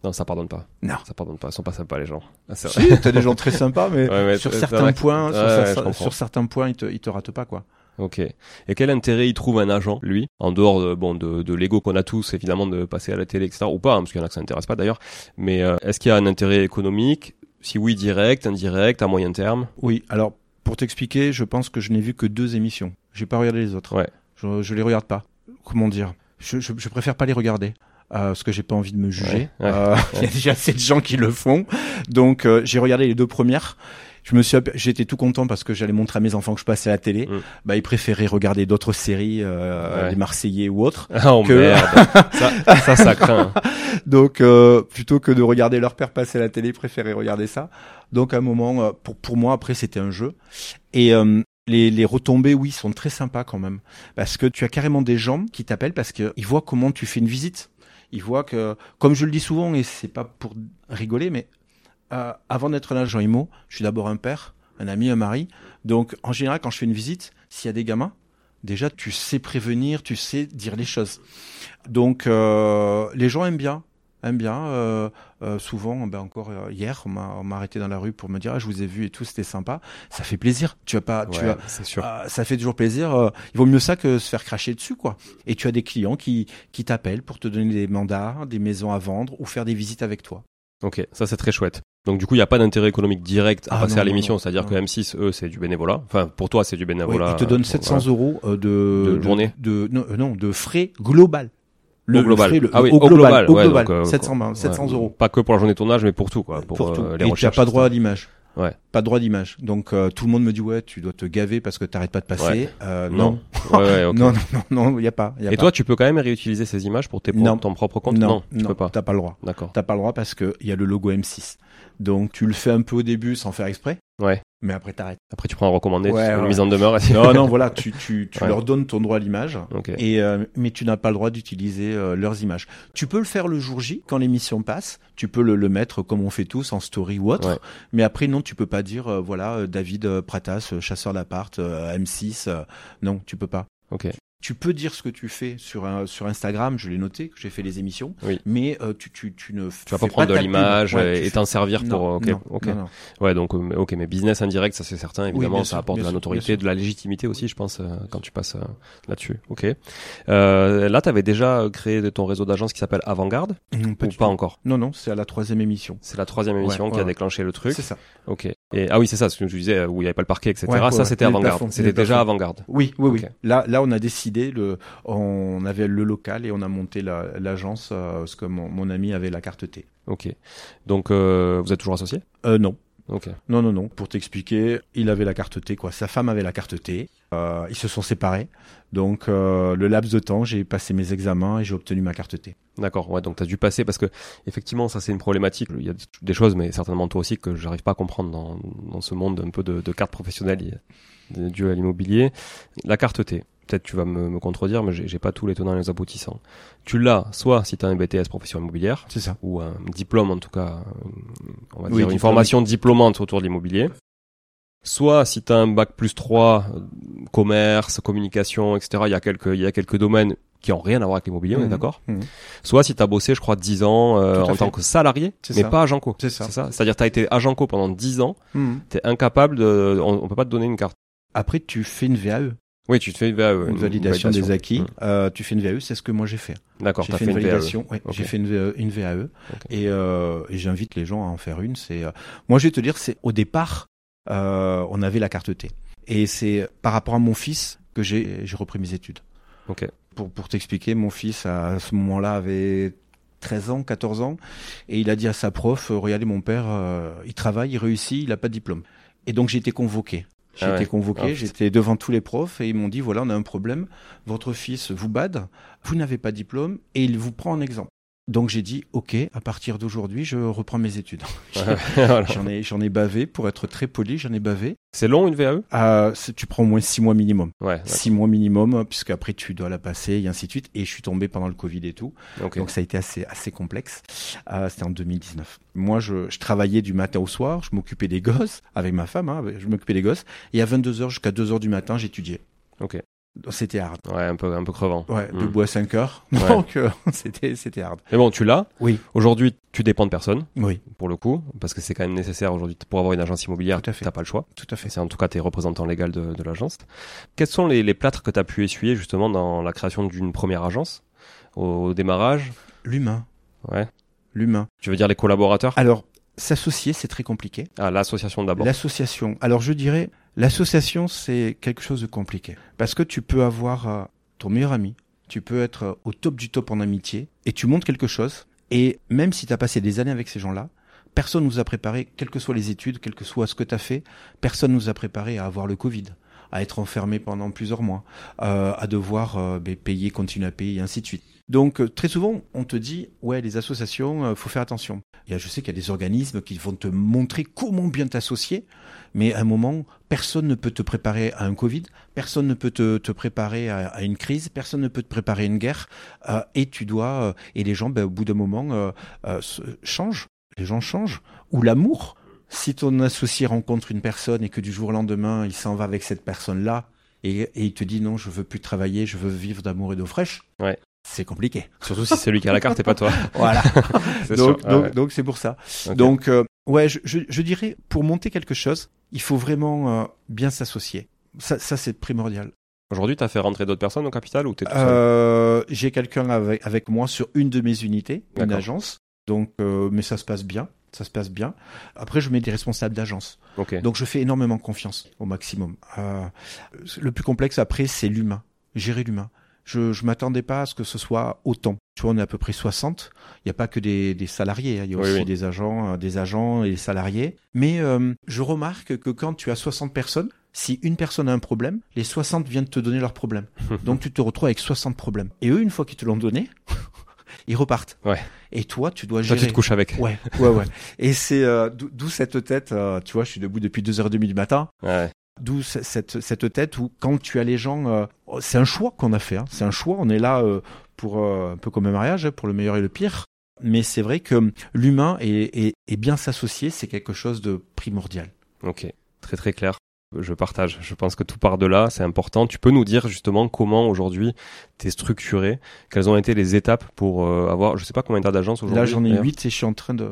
Non, ça pardonne pas. Non. Ça pardonne pas. Ils sont pas sympas les gens. Ah, c'est vrai. Si, t'as des gens très sympas, mais Ouais, sur certains points, sur, Ouais, certains points, ils te, ils te ratent pas, quoi. Ok. Et quel intérêt il trouve un agent, lui, en dehors de, bon, de, de l'ego qu'on a tous, évidemment, de passer à la télé, etc. Ou pas, hein, parce qu'il y en a que ça n'intéresse pas d'ailleurs. Mais euh, est-ce qu'il y a un intérêt économique? Si oui, direct, indirect, à moyen terme? Oui, alors pour t'expliquer, je pense que je n'ai vu que deux émissions. J'ai pas regardé les autres. Ouais. Je, je les regarde pas. Comment dire? Je, je, je préfère pas les regarder. Euh, parce que j'ai pas envie de me juger. Ouais, ouais, Euh, Il y a déjà assez de gens qui le font. Donc euh, j'ai regardé les deux premières. Je me suis, j'étais tout content parce que j'allais montrer à mes enfants que je passais à la télé. Mm. Bah ils préféraient regarder d'autres séries, euh, Ouais. les Marseillais ou autres. Ah, oh Que- merde ça, ça, ça craint. Donc euh, plutôt que de regarder leur père passer à la télé, ils préféraient regarder ça. Donc à un moment, pour pour moi après c'était un jeu et euh, les, les retombées, oui, sont très sympas quand même. Parce que tu as carrément des gens qui t'appellent parce qu'ils voient comment tu fais une visite. Ils voient que, comme je le dis souvent, et c'est pas pour rigoler, mais euh, avant d'être un agent IMO, je suis d'abord un père, un ami, un mari. Donc en général, quand je fais une visite, s'il y a des gamins, déjà tu sais prévenir, tu sais dire les choses. Donc euh, les gens aiment bien, aiment bien. Euh, euh, souvent, ben encore euh, hier, on m'a arrêté dans la rue pour me dire ah, je vous ai vu et tout, c'était sympa. Ça fait plaisir. Tu as pas, tu Ouais, as, c'est sûr. ah, ça fait toujours plaisir. euh, il vaut mieux ça que se faire cracher dessus, quoi. Et tu as des clients qui qui t'appellent pour te donner des mandats, des maisons à vendre ou faire des visites avec toi. Ok, ça c'est très chouette. Donc du coup, il n'y a pas d'intérêt économique direct à Ah, passer non, à l'émission, c'est-à-dire que M6, eux, c'est du bénévolat. Enfin, pour toi, c'est du bénévolat. ils te donnent euh, 700 voilà. euros euh, de, De journée de non, euh, non, de frais global. Au global. frais, le- ah oui, au global, au ouais, global, donc, euh, 700, 700 ouais, euros. Pas que pour la journée de tournage, mais pour tout, quoi. Pour, pour tout. euh, les et tu n'as recherches. pas droit à l'image. Ouais. Pas droit d'image. Donc euh, tout le monde me dit ouais, tu dois te gaver parce que t'arrêtes pas de passer. Ouais. Euh, Non. non. Ouais, non, non, non, non, il y a pas. y a Et pas. toi, tu peux quand même réutiliser ces images pour tes Non. ton propre compte? Non, tu peux pas. t'as pas le droit. D'accord. T'as pas le droit parce que il y a le logo M6. Donc tu le fais un peu au début sans faire exprès. Ouais. Mais après t'arrêtes. Après, tu prends un recommandé, Ouais, une ouais. mise en demeure. non, non, voilà, tu, tu, tu Ouais. leur donnes ton droit à l'image. Ok. Et euh, mais tu n'as pas le droit d'utiliser euh, leurs images. Tu peux le faire le jour J quand l'émission passe. Tu peux le, le mettre comme on fait tous en story ou autre. Ouais. Mais après non, tu peux pas dire euh, voilà euh, David euh, Pratas, euh, chasseur d'appart, euh, M6. euh, non, tu peux pas. Ok. Tu peux dire ce que tu fais sur un, sur Instagram. Je l'ai noté que j'ai fait les émissions. Oui. Mais euh, tu, tu, tu ne Tu vas pas prendre de l'image et et t'en servir pour. non, ok. non, ok. non, non. Ouais, donc euh, ok, mais business indirect, ça c'est certain. Évidemment, ça sûr, apporte de la notoriété, de la légitimité aussi, je pense, euh, quand tu passes euh, là-dessus. Ok. Euh, là, t'avais déjà créé ton réseau d'agence qui s'appelle Avantgarde ou pas tout. encore? Non, non, c'est à la troisième émission. C'est la troisième émission Ouais, qui a déclenché le truc. C'est ça. Ok. Et ah oui, c'est ça, ce que je disais où il y avait pas le parquet, etc. Ouais, ça, ouais. c'était Avantgarde. C'était déjà. Avantgarde. Oui, oui, oui. Là, là, on a décidé, le, on avait le local et on a monté la- l'agence euh, parce que mon, mon ami avait la carte T. Ok. Donc, euh, vous êtes toujours associé? Euh, non. Ok. Non, non, non. Pour t'expliquer, il avait la carte T, quoi. Sa femme avait la carte T. Euh, ils se sont séparés. Donc, euh, le laps de temps, j'ai passé mes examens et j'ai obtenu ma carte T. D'accord, ouais, donc tu as dû passer parce que effectivement ça c'est une problématique. Il y a des choses, mais certainement toi aussi que j'arrive pas à comprendre dans, dans ce monde un peu de, de cartes professionnelles dues à l'immobilier. La carte T. peut-être tu vas me, me contredire, mais j'ai pas tous les tenants et les aboutissants. Tu l'as soit si tu as un BTS profession immobilière, C'est ça. ou un diplôme en tout cas, on va Oui, dire une formation diplômante autour de l'immobilier. Soit si tu as un bac plus 3, euh, commerce, communication, etc., il y a quelques, il y a quelques domaines qui ont rien à voir avec l'immobilier, on est Mhm. d'accord Mhm. Soit si tu as bossé, je crois, 10 ans euh, en fait. tant que salarié, C'est mais ça. pas agent co. C'est ça. C'est ça C'est-à-dire tu as été agent co pendant 10 ans, Mhm. tu es incapable de... On, on peut pas te donner une carte. Après, tu fais une VAE, Oui, tu te fais une VAE. une validation des acquis. Mhm. Euh, tu fais une VAE, c'est ce que moi j'ai fait. D'accord, J'ai fait, une VAE. validation. ouais, Ok. J'ai fait une, VAE une VAE. Et, euh, et j'invite les gens à en faire une. C'est, euh, moi, je vais te dire, c'est au départ, euh, on avait la carte T. Et c'est par rapport à mon fils que j'ai, j'ai repris mes études. Ok. Pour, pour t'expliquer, mon fils à ce moment-là avait 13 ans, 14 ans, et il a dit à sa prof, euh, regardez mon père, euh, il travaille, il réussit, il n'a pas de diplôme. Et donc j'ai été convoqué. J'ai Ah ouais. été convoqué, Ah, j'étais devant tous les profs et ils m'ont dit voilà, on a un problème, votre fils vous bade, vous n'avez pas de diplôme et il vous prend en exemple. Donc j'ai dit ok, à partir d'aujourd'hui, je reprends mes études. J'en ai j'en ai bavé pour être très poli, j'en ai bavé. C'est long une VAE Euh, c'est- tu prends au moins six mois minimum. Ouais. Six mois minimum, puisque après tu dois la passer et ainsi de suite. Et je suis tombé pendant le Covid et tout. Donc ça a été assez, assez complexe. Euh, C'était en 2019. Moi, je, je travaillais du matin au soir, je m'occupais des gosses, avec ma femme, hein, je m'occupais des gosses. Et à 22h jusqu'à 2h du matin, j'étudiais. Ok. C'était hard. Ouais, un peu, un peu crevant. Ouais, Mm. debout à 5 heures. Ouais. Donc euh, c'était c'était hard. Mais bon, tu l'as. Oui. Aujourd'hui, tu dépends de personne, Oui, pour le coup, parce que c'est quand même nécessaire aujourd'hui pour avoir une agence immobilière. Tout à fait. T'as pas le choix. tout à fait. C'est en tout cas tes représentants légaux de, de l'agence. Quels sont les, les plâtres que tu as pu essuyer justement dans la création d'une première agence au, au démarrage? L'humain. Ouais. L'humain. Tu veux dire les collaborateurs? Alors, s'associer, c'est très compliqué. Ah, l'association d'abord. L'association. Alors je dirais, l'association c'est quelque chose de compliqué parce que tu peux avoir euh, ton meilleur ami, tu peux être euh, au top du top en amitié et tu montes quelque chose et même si tu as passé des années avec ces gens-là, personne nous a préparé, quelles que soient les études, quel que soit ce que tu as fait, personne nous a préparé à avoir le Covid, à être enfermé pendant plusieurs mois, euh, à devoir euh, ben, payer, continuer à payer et ainsi de suite. Donc euh, très souvent, on te dit ouais, les associations, euh, faut faire attention. Et je sais qu'il y a des organismes qui vont te montrer comment bien t'associer, mais à un moment, personne ne peut te préparer à un Covid, personne ne peut te, préparer à, une crise, personne ne peut te préparer à une guerre, euh, et tu dois, euh, et les gens, ben, au bout d'un moment, euh, euh, changent, les gens changent, ou l'amour. Si ton associé rencontre une personne et que du jour au lendemain, il s'en va avec cette personne-là, et, et il te dit non, je veux plus travailler, je veux vivre d'amour et d'eau fraîche, Ouais. C'est compliqué. Surtout si c'est lui qui a la carte et pas toi. Voilà. Donc, donc, Ouais. donc c'est pour ça. Donc, euh, ouais, je, je, je dirais, pour monter quelque chose, il faut vraiment euh, bien s'associer. Ça, ça c'est primordial. Aujourd'hui, tu as fait rentrer d'autres personnes au capital ou t'es tout seul Euh, J'ai quelqu'un avec, avec moi sur une de mes unités, une agence. Donc, euh, mais ça se passe bien. Ça se passe bien. Après, je mets des responsables d'agence. Ok. Donc, je fais énormément confiance au maximum. Euh, le plus complexe après, c'est l'humain. Gérer l'humain. Je je m'attendais pas à ce que ce soit autant. Tu vois, on est à peu près 60. Il n'y a pas que des, des salariés. hein. Il y a Oui, aussi oui. des agents, euh, des agents et des salariés. Mais euh, je remarque que quand tu as 60 personnes, si une personne a un problème, les 60 viennent te donner leur problème. Donc tu te retrouves avec 60 problèmes. Et eux, une fois qu'ils te l'ont donné, ils repartent. Ouais. Et toi, tu dois Toi, gérer. tu te couches avec. Ouais, ouais, ouais. Et c'est euh, d'où d'où cette tête. euh, tu vois, je suis debout depuis 2h30 du matin. Ouais. D'où ce- cette, cette tête où quand tu as les gens, euh, c'est un choix qu'on a fait. hein. C'est un choix. On est là euh, pour euh, un peu comme un mariage, hein, pour le meilleur et le pire. Mais c'est vrai que l'humain et, bien s'associer, c'est quelque chose de primordial. Ok. Très très clair. Je partage. Je pense que tout part de là. C'est important. Tu peux nous dire justement comment aujourd'hui t'es structuré, quelles ont été les étapes pour avoir, je sais pas combien t'as d'agences aujourd'hui. Là, j'en ai d'ailleurs. 8 et je suis en train de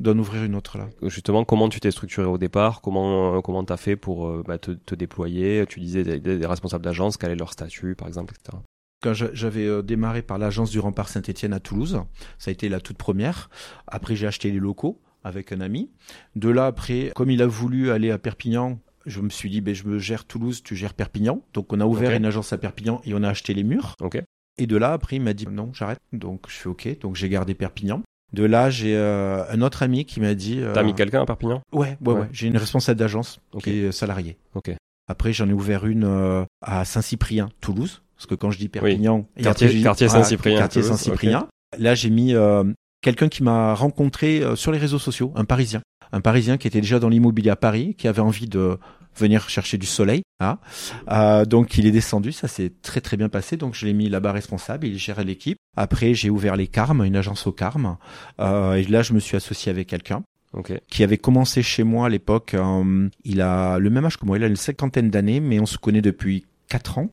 d'en ouvrir une autre là. Justement, comment tu t'es structuré au départ? Comment euh, comment t'as fait pour euh, bah, te, te déployer? Tu disais des, responsables d'agence, quel est leur statut, par exemple, etc. Quand j'avais euh, démarré par l'agence du rempart Saint-Étienne à Toulouse, ça a été la toute première. Après, j'ai acheté les locaux avec un ami. De là, après, comme il a voulu aller à Perpignan, je me suis dit, ben, je me gère Toulouse, tu gères Perpignan. Donc, on a ouvert une agence à Perpignan et on a acheté les murs. Et de là, après, il m'a dit, non, j'arrête. Donc, je fais OK. Donc, j'ai gardé Perpignan. De là, j'ai euh, un autre ami qui m'a dit. euh, T'as mis quelqu'un à Perpignan? Ouais, ouais, Ouais. ouais. J'ai une responsable d'agence Ok. qui est salariée. Ok. Après, j'en ai ouvert une euh, à Saint-Cyprien, Toulouse. Parce que quand je dis Perpignan, et Quartier- quartier Saint-Cyprien, Quartier Saint-Cyprien. Là, j'ai mis euh, quelqu'un qui m'a rencontré euh, sur les réseaux sociaux, un Parisien. Un Parisien qui était déjà dans l'immobilier à Paris, qui avait envie de venir chercher du soleil. Hein. Euh, donc il est descendu, ça s'est très très bien passé. Donc je l'ai mis là-bas responsable, il gérait l'équipe. Après j'ai ouvert les Carmes, une agence au Carmes. Euh, et là je me suis associé avec quelqu'un. qui avait commencé chez moi à l'époque. Euh, il a le même âge que moi, il a une cinquantaine d'années, mais on se connaît depuis quatre ans.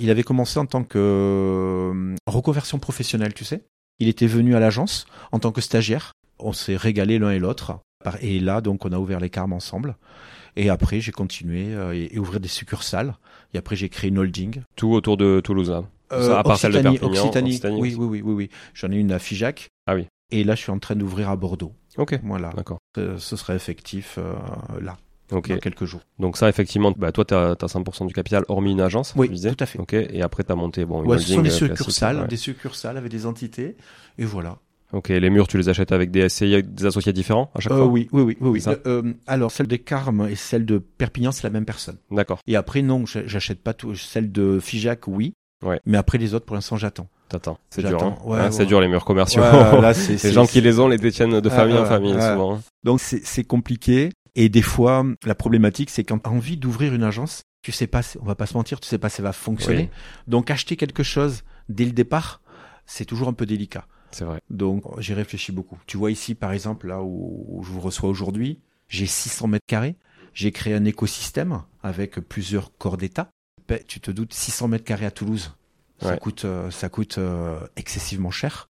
Il avait commencé en tant que euh, reconversion professionnelle, tu sais. Il était venu à l'agence en tant que stagiaire. On s'est régalé l'un et l'autre. Et là, donc, on a ouvert les Carmes ensemble. Et après, j'ai continué euh, et, ouvrir des succursales. Et après, j'ai créé une holding. Tout autour de Toulouse, hein. euh, à part celle de Perpignan, Occitanie. Oui, oui, oui, oui, oui. J'en ai une à Figeac. Ah oui. Et là, je suis en train d'ouvrir à Bordeaux. Ok. Voilà. D'accord. Ce, ce serait effectif euh, là. Ok. Dans quelques jours. Donc ça, effectivement, bah, toi, tu as, 5% du capital, hormis une agence, oui, tu disais. tout à fait. Ok. Et après, tu as monté bon, une ouais, ce sont des euh, succursales, ouais. des succursales avec des entités. Et voilà. Ok, les murs, tu les achètes avec des SCI, avec des associés différents à chaque Euh, fois oui, oui, oui, oui. oui. Ça Euh, alors, celle des Carmes et celle de Perpignan, c'est la même personne. D'accord, Et après, non, j'a- j'achète pas tout. Celle de Figeac, oui. Ouais. Mais après, les autres, pour l'instant, j'attends. t'attends. C'est dur, hein. Ouais, ouais. C'est dur, les murs commerciaux. Là, les gens qui les ont les détiennent de Ah, famille en famille, souvent. Donc, c'est compliqué. Et des fois, la problématique, c'est quand as envie d'ouvrir une agence, tu sais pas, on va pas se mentir, tu sais pas si ça va fonctionner. Donc, acheter quelque chose dès le départ, c'est toujours un peu délicat. C'est vrai. Donc, j'y réfléchis beaucoup. Tu vois ici, par exemple, là où, où je vous reçois aujourd'hui, j'ai 600 mètres carrés. J'ai créé un écosystème avec plusieurs corps d'État. Ben, Tu te doutes, 600 mètres carrés à Toulouse, ça Ouais. coûte, euh, ça coûte euh, excessivement cher.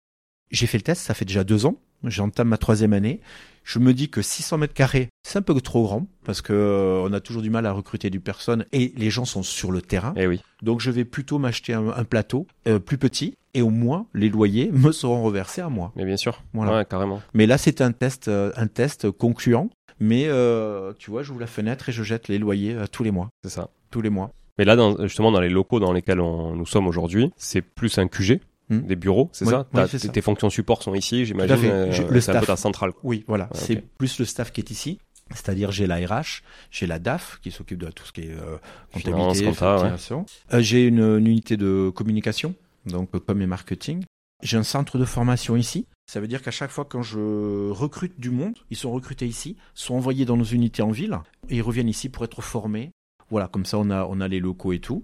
J'ai fait le test, ça fait déjà deux ans. J'entame ma troisième année. Je me dis que 600 mètres carrés, c'est un peu trop grand parce que euh, on a toujours du mal à recruter du personne et les gens sont sur le terrain. Eh oui. Donc je vais plutôt m'acheter un, un plateau euh, plus petit et au moins les loyers me seront reversés à moi. Mais bien sûr. Voilà. Ouais, carrément. Mais là c'est un test, euh, un test concluant. Mais euh, tu vois, j'ouvre la fenêtre et je jette les loyers euh, tous les mois, C'est ça. tous les mois. Mais là, dans, justement, dans les locaux dans lesquels on, nous sommes aujourd'hui, c'est plus un QG, Hmm. des bureaux, c'est Oui, ça, oui, ça. Tes fonctions support sont ici, j'imagine. euh, le un staff. ta centrale. Oui, voilà, Ouais, c'est plus le staff qui est ici. C'est-à-dire j'ai la RH, j'ai la DAF qui s'occupe de tout ce qui est euh, comptabilité, compta, ouais. Euh, j'ai une, une unité de communication, donc euh, com et marketing. J'ai un centre de formation ici. Ça veut dire qu'à chaque fois quand je recrute du monde, ils sont recrutés ici, sont envoyés dans nos unités en ville et ils reviennent ici pour être formés. Voilà, comme ça on a on a les locaux et tout.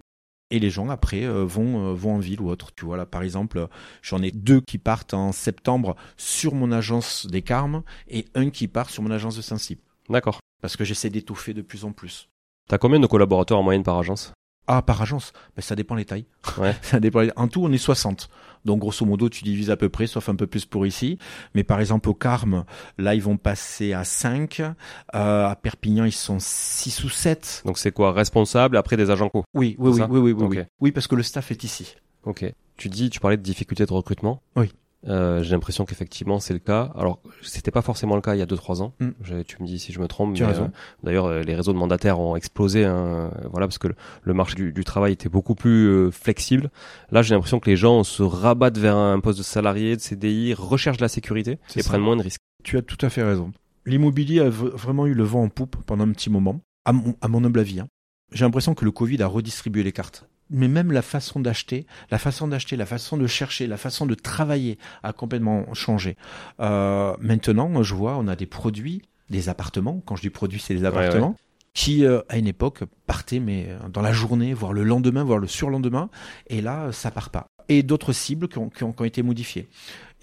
Et les gens après euh, vont euh, vont en ville ou autre. Tu vois là par exemple, j'en ai deux qui partent en septembre sur mon agence des Carmes et un qui part sur mon agence de Saint-Cyp D'accord. parce que j'essaie d'étoffer de plus en plus. T'as combien de collaborateurs en moyenne par agence? Ah, par agence? Ben, Ça dépend les tailles. Ouais. ça dépend. En tout, on est 60. Donc, grosso modo, tu divises à peu près, sauf un peu plus pour ici. Mais par exemple, au Carme, là, ils vont passer à 5. Euh, à Perpignan, ils sont 6 ou 7. Donc c'est quoi Responsable, après des agents co? Oui, oui, oui, oui, oui, oui. Oui, parce que le staff est ici. Ok. Tu dis, tu parlais de difficultés de recrutement. Oui. Euh, j'ai l'impression qu'effectivement c'est le cas. Alors c'était pas forcément le cas il y a 2-3 ans. Mm. Je- tu me dis si je me trompe. Tu as mais, raison. euh, D'ailleurs euh, les réseaux de mandataires ont explosé. hein, voilà parce que le, le marché du, du travail était beaucoup plus flexible. Là j'ai l'impression que les gens se rabattent vers un poste de salarié, de CDI, recherchent de la sécurité C'est et ça. prennent moins de risques. Tu as tout à fait raison. L'immobilier a vraiment eu le vent en poupe pendant un petit moment, à mon, à mon humble avis. hein. J'ai l'impression que le Covid a redistribué les cartes. Mais même la façon d'acheter, la façon d'acheter, la façon de chercher, la façon de travailler a complètement changé. Euh, maintenant, je vois, on a des produits, des appartements. Quand je dis produits, c'est des appartements. Qui, euh, à une époque, partaient mais euh, dans la journée, voire le lendemain, voire le surlendemain, et là, ça part pas. Et d'autres cibles qui ont, qui ont- qui ont été modifiées.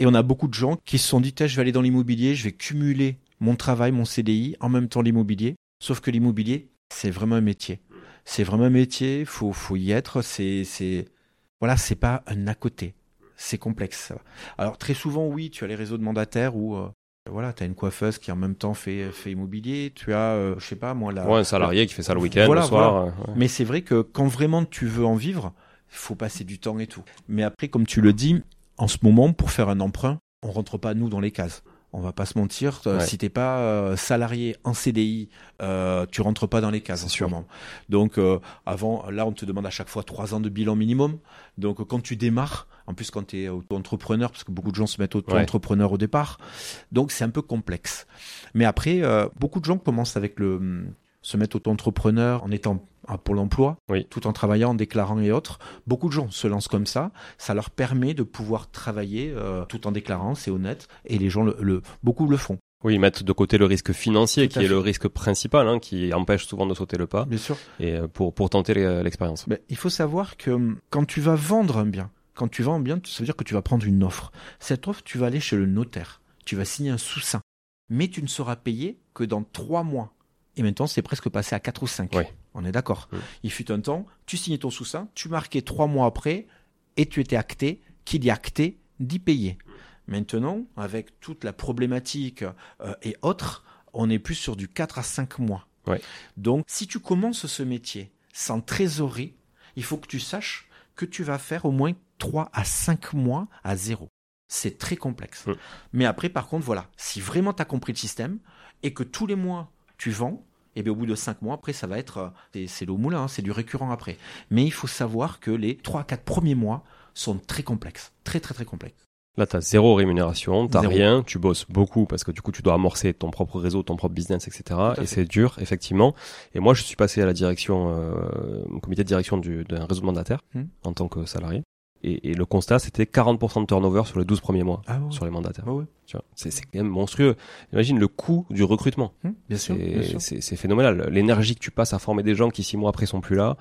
Et on a beaucoup de gens qui se sont dit, je vais aller dans l'immobilier, je vais cumuler mon travail, mon CDI, en même temps l'immobilier. Sauf que l'immobilier, c'est vraiment un métier. C'est vraiment un métier, faut, faut y être. C'est, c'est, voilà, c'est pas un à côté. C'est complexe. Alors très souvent, oui, tu as les réseaux de mandataires où, euh, voilà, tu as une coiffeuse qui en même temps fait, fait immobilier. Tu as, euh, je sais pas moi, la, Ouais, un salarié qui fait ça le week-end, Voilà, le soir. ouais. mais c'est vrai que quand vraiment tu veux en vivre, il faut passer du temps et tout. Mais après, comme tu le dis, en ce moment, pour faire un emprunt, on rentre pas nous dans les cases. On va pas se mentir. euh, Ouais. Si t'es pas euh, salarié en CDI, euh, tu rentres pas dans les cases en C'est ce sûr. moment. Donc euh, avant, là, on te demande à chaque fois trois ans de bilan minimum. Donc quand tu démarres, en plus quand tu es auto-entrepreneur, parce que beaucoup de gens se mettent auto-entrepreneur au départ, donc c'est un peu complexe. Mais après, euh, beaucoup de gens commencent avec le hum, se mettre auto-entrepreneur en étant à Pôle emploi, Oui. tout en travaillant, en déclarant et autres. Beaucoup de gens se lancent comme ça. Ça leur permet de pouvoir travailler euh, tout en déclarant, c'est honnête, et les gens, le, le- beaucoup le font. Oui, mettre de côté le risque financier, qui est le risque principal, hein, qui empêche souvent de sauter le pas, Bien sûr. et euh, pour pour tenter l'expérience. Ben, il faut savoir que hum, quand tu vas vendre un bien, quand tu vends un bien, ça veut dire que tu vas prendre une offre. Cette offre, tu vas aller chez le notaire. Tu vas signer un sous-seing. Mais tu ne seras payé que dans trois mois. Et maintenant, c'est presque passé à quatre ou cinq. Oui. On est d'accord. Il fut un temps, tu signais ton sous-seing, tu marquais trois mois après, et tu étais acté, qu'il y acté d'y payer. Maintenant, avec toute la problématique euh, et autres, on est plus sur du 4 à 5 mois. Ouais. Donc, si tu commences ce métier sans trésorerie, il faut que tu saches que tu vas faire au moins 3 à 5 mois à zéro. C'est très complexe. Mais après, par contre, voilà, si vraiment tu as compris le système et que tous les mois tu vends, et bien au bout de 5 mois, après, ça va être, euh, c'est- l'eau moulin, hein, c'est du récurrent après. Mais il faut savoir que les 3 à 4 premiers mois sont très complexes. Très, très, très complexes. Là, t'as zéro rémunération, t'as Zéro. rien, tu bosses beaucoup parce que du coup, tu dois amorcer ton propre réseau, ton propre business, etc. Et c'est dur, effectivement. Et moi, je suis passé à la direction, euh, au comité de direction du- d'un réseau de mandataires Hmm. en tant que salarié. Et, et le constat, c'était 40% de turnover sur les 12 premiers mois Ah ouais. sur les mandataires. Ouais, ouais. C'est quand même monstrueux. Imagine le coût du recrutement. Hum, bien sûr, C'est- phénoménal. L'énergie que tu passes à former des gens qui six mois après sont plus là,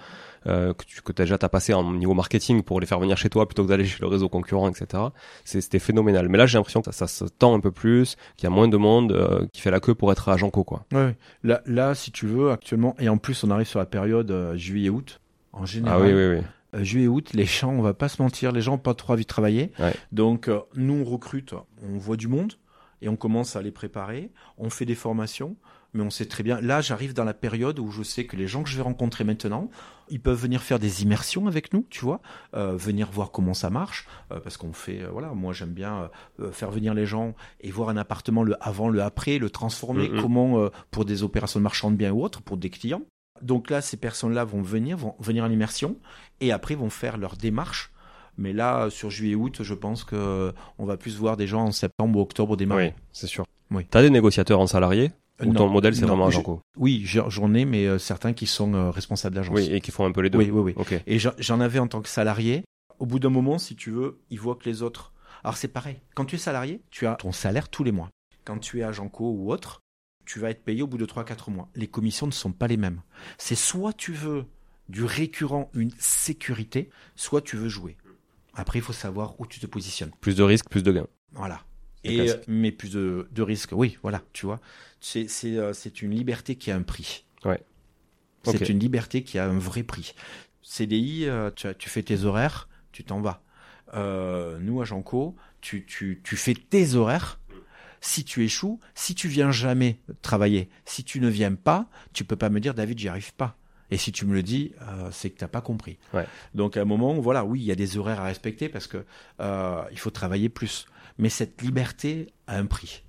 euh, que tu que as déjà t'as passé en niveau marketing pour les faire venir chez toi plutôt que d'aller chez le réseau concurrent, etc. C'est- C'était phénoménal. Mais là, j'ai l'impression que ça, ça se tend un peu plus, qu'il y a moins de monde euh, qui fait la queue pour être à Janco, quoi. Ouais, ouais. Là, là, si tu veux, actuellement, et en plus, on arrive sur la période euh, juillet-août. En général, Ah oui, oui, oui. Euh, juillet-août, les gens, on va pas se mentir, les gens ont pas trop envie de travailler. Ouais. Donc, euh, nous, on recrute, on voit du monde et on commence à les préparer. On fait des formations, mais on sait très bien. Là, j'arrive dans la période où je sais que les gens que je vais rencontrer maintenant, ils peuvent venir faire des immersions avec nous, tu vois, euh, venir voir comment ça marche, euh, parce qu'on fait, euh, voilà, moi j'aime bien euh, faire venir les gens et voir un appartement le avant, le après, le transformer, Mhm. comment euh, pour des opérations de marchand de biens ou autres, pour des clients. Donc là, ces personnes-là vont venir, vont venir en immersion et après vont faire leur démarche. Mais là, sur juillet-août, je pense que on va plus voir des gens en septembre ou octobre démarrer. Oui, c'est sûr. Oui. T'as des négociateurs en salarié Euh, ou non. ton modèle, c'est vraiment à je- Janco Oui, j'en ai, mais euh, certains qui sont euh, responsables d'agence. Oui, et qui font un peu les deux. oui, oui, oui. Ok. Et j'en- avais en tant que salarié. Au bout d'un moment, si tu veux, ils voient que les autres. Alors c'est pareil. Quand tu es salarié, tu as ton salaire tous les mois. Quand tu es à Janco ou autre, tu vas être payé au bout de 3-4 mois. Les commissions ne sont pas les mêmes. C'est soit tu veux du récurrent, une sécurité, soit tu veux jouer. Après, il faut savoir où tu te positionnes. Plus de risques, plus de gains. Voilà. C'est Et, classique. euh, mais plus de, de risques, oui, voilà, tu vois. C'est c'est, euh, c'est une liberté qui a un prix. Ouais. C'est une liberté qui a un vrai prix. CDI, euh, tu, fais tes horaires, tu t'en vas. Euh, nous, à Janco, tu, tu, tu fais tes horaires. Si tu échoues, si tu viens jamais travailler, si tu ne viens pas, tu peux pas me dire David, j'y arrive pas. Et si tu me le dis, euh, c'est que t'as pas compris. Ouais. Donc à un moment, voilà, oui, il y a des horaires à respecter parce que euh, il faut travailler plus. Mais cette liberté a un prix.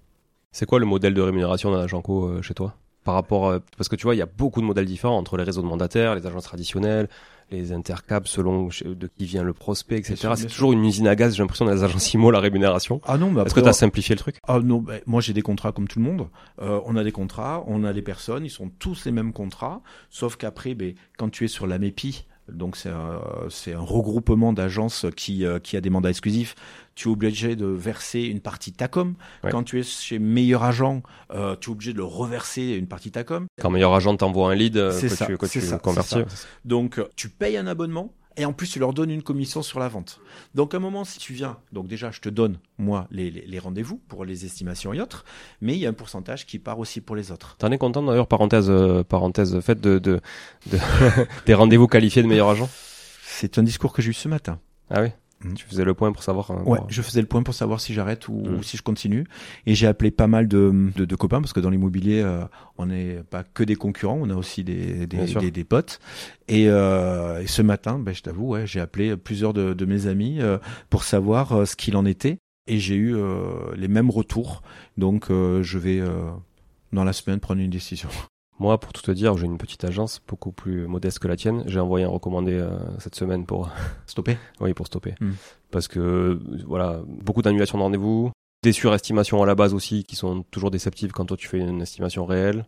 C'est quoi le modèle de rémunération d'un Janco euh, chez toi? Par rapport, parce que tu vois, il y a beaucoup de modèles différents entre les réseaux de mandataires, les agences traditionnelles, les intercaps selon de qui vient le prospect, etc. C'est toujours une usine à gaz, j'ai l'impression, dans les agences IMO, la rémunération. Ah non, mais Est-ce que tu as simplifié le truc? Ah non, ben, moi j'ai des contrats comme tout le monde. Euh, on a des contrats, on a des personnes, ils sont tous les mêmes contrats, sauf qu'après, ben, quand tu es sur la MEPI, donc c'est un, un regroupement d'agences qui, euh, qui a des mandats exclusifs, tu es obligé de verser une partie TACOM. Ouais. Quand tu es chez Meilleur Agent, euh, tu es obligé de le reverser une partie TACOM. Quand meilleur agent t'envoie un lead euh, C'est que ça, tu, que tu ça, c'est Donc tu payes un abonnement et en plus tu leur donnes une commission sur la vente. Donc à un moment si tu viens, donc déjà je te donne moi les, les, les rendez-vous pour les estimations et autres, mais il y a un pourcentage qui part aussi pour les autres. T'en es content d'ailleurs, parenthèse, euh, parenthèse faite de, de, de des rendez-vous qualifiés de meilleur agent C'est un discours que j'ai eu ce matin. Ah oui? Mhm. Tu faisais le point pour savoir. euh, Ouais, je faisais le point pour savoir si j'arrête ou, ou si je continue. Et j'ai appelé pas mal de, de, de copains parce que dans l'immobilier, euh, on n'est pas que des concurrents, on a aussi des, des, des, des potes. Et, euh, et ce matin, ben, je t'avoue, ouais, j'ai appelé plusieurs de, de mes amis euh, pour savoir euh, ce qu'il en était. Et j'ai eu euh, les mêmes retours. Donc euh, je vais euh, dans la semaine prendre une décision. Moi, pour tout te dire, j'ai une petite agence beaucoup plus modeste que la tienne. J'ai envoyé un recommandé euh, cette semaine pour, Stoppé oui, pour stopper. Hmm. Parce que, voilà, beaucoup d'annulations de rendez-vous, des surestimations à la base aussi, qui sont toujours déceptives quand toi tu fais une estimation réelle.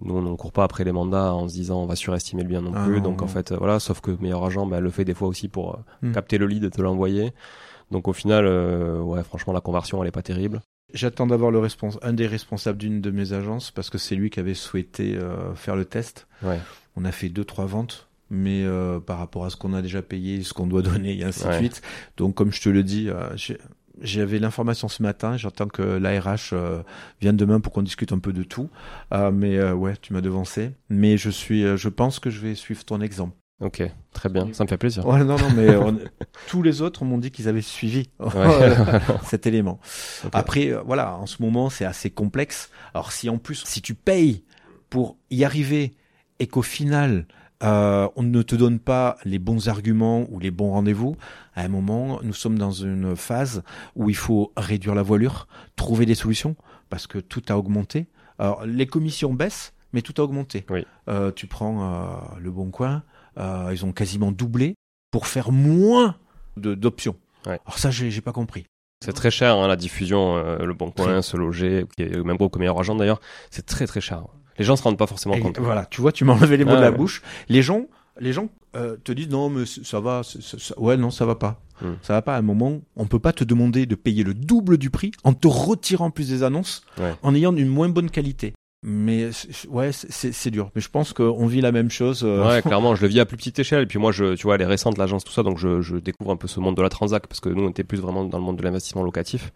Nous, on ne court pas après les mandats en se disant on va surestimer le bien non Ah plus. non, Donc, en fait, voilà, sauf que meilleur agent, ben, elle le fait des fois aussi pour euh, Hmm. capter le lead et te l'envoyer. Donc, au final, euh, ouais, franchement, la conversion, elle est pas terrible. J'attends d'avoir le respons- un des responsables d'une de mes agences parce que c'est lui qui avait souhaité euh, faire le test. Ouais. On a fait deux trois ventes, mais euh, par rapport à ce qu'on a déjà payé, ce qu'on doit donner, et ainsi de suite. Donc comme je te le dis, euh, j'avais l'information ce matin. J'attends que l'ARH euh, vienne demain pour qu'on discute un peu de tout. Euh, mais euh, ouais, tu m'as devancé. Mais je suis, euh, je pense que je vais suivre ton exemple. Ok, très bien, ça me fait plaisir. Ouais, non, non, mais on- tous les autres m'ont dit qu'ils avaient suivi Ouais. cet élément. Après, euh, voilà, en ce moment, c'est assez complexe. Alors, si en plus, si tu payes pour y arriver et qu'au final, euh, on ne te donne pas les bons arguments ou les bons rendez-vous, à un moment, nous sommes dans une phase où il faut réduire la voilure, trouver des solutions, parce que tout a augmenté. Alors, les commissions baissent, mais tout a augmenté. Oui. Euh, tu prends euh, le Bon Coin, euh, ils ont quasiment doublé pour faire moins d'options. Ouais. Alors ça, j'ai pas compris. C'est très cher, hein, la diffusion, euh, le bon coin, se loger, même groupe que meilleur agent d'ailleurs, c'est très très cher. Les gens se rendent pas forcément Et compte. voilà, tu vois, tu m'as enlevé les mots Ah de la ouais. bouche. Les gens, les gens euh, te disent non, mais ça va, c- ça- ouais, non, ça va pas. Hmm. Ça va pas. À un moment, on peut pas te demander de payer le double du prix en te retirant plus des annonces, Ouais. en ayant une moins bonne qualité. Mais ouais, c'est- dur. Mais je pense qu'on vit la même chose. euh, Ouais, clairement, je le vis à plus petite échelle. Et puis moi, je, tu vois, elle est récente, l'agence, tout ça, donc je, je découvre un peu ce monde de la transac parce que nous, on était plus vraiment dans le monde de l'investissement locatif.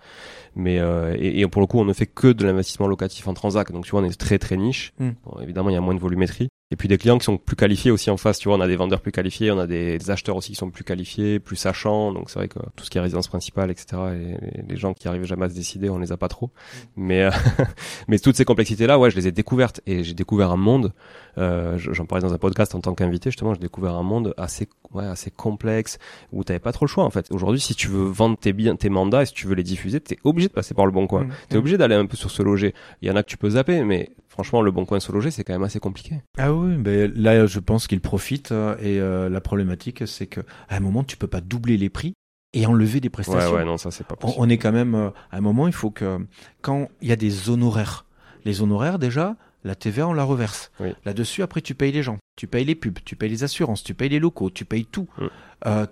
Mais euh, et, et pour le coup, on ne fait que de l'investissement locatif en transac. Donc tu vois, on est très très niche. Hmm. Bon, évidemment, il y a moins de volumétrie. Et puis des clients qui sont plus qualifiés aussi en face. Tu vois, on a des vendeurs plus qualifiés, on a des, acheteurs aussi qui sont plus qualifiés, plus sachants. Donc c'est vrai que tout ce qui est résidence principale, etc. Et les, les gens qui arrivent jamais à se décider, on les a pas trop. Mais euh, mais toutes ces complexités là, ouais, je les ai découvertes et j'ai découvert un monde. Euh, je- J'en parlais dans un podcast en tant qu'invité justement. J'ai découvert un monde assez ouais assez complexe où t'avais pas trop le choix en fait. Aujourd'hui, si tu veux vendre tes biens, tes mandats, et si tu veux les diffuser, t'es obligé de passer par le bon coin. Mm. T'es obligé d'aller un peu sur ce loger. Il y en a que tu peux zapper, mais franchement, le bon coin se loger, c'est quand même assez compliqué. Ah oui, ben là, je pense qu'ils profitent. euh, Et euh, la problématique, c'est que à un moment, tu peux pas doubler les prix et enlever des Ouais, prestations. ouais, non, ça c'est pas on, possible. on est quand même euh, à un moment il faut que quand il y a des honoraires les honoraires déjà la TVA on la reverse Oui. là-dessus après tu payes les gens tu payes les pubs tu payes les assurances tu payes les locaux tu payes tout Mm. euh,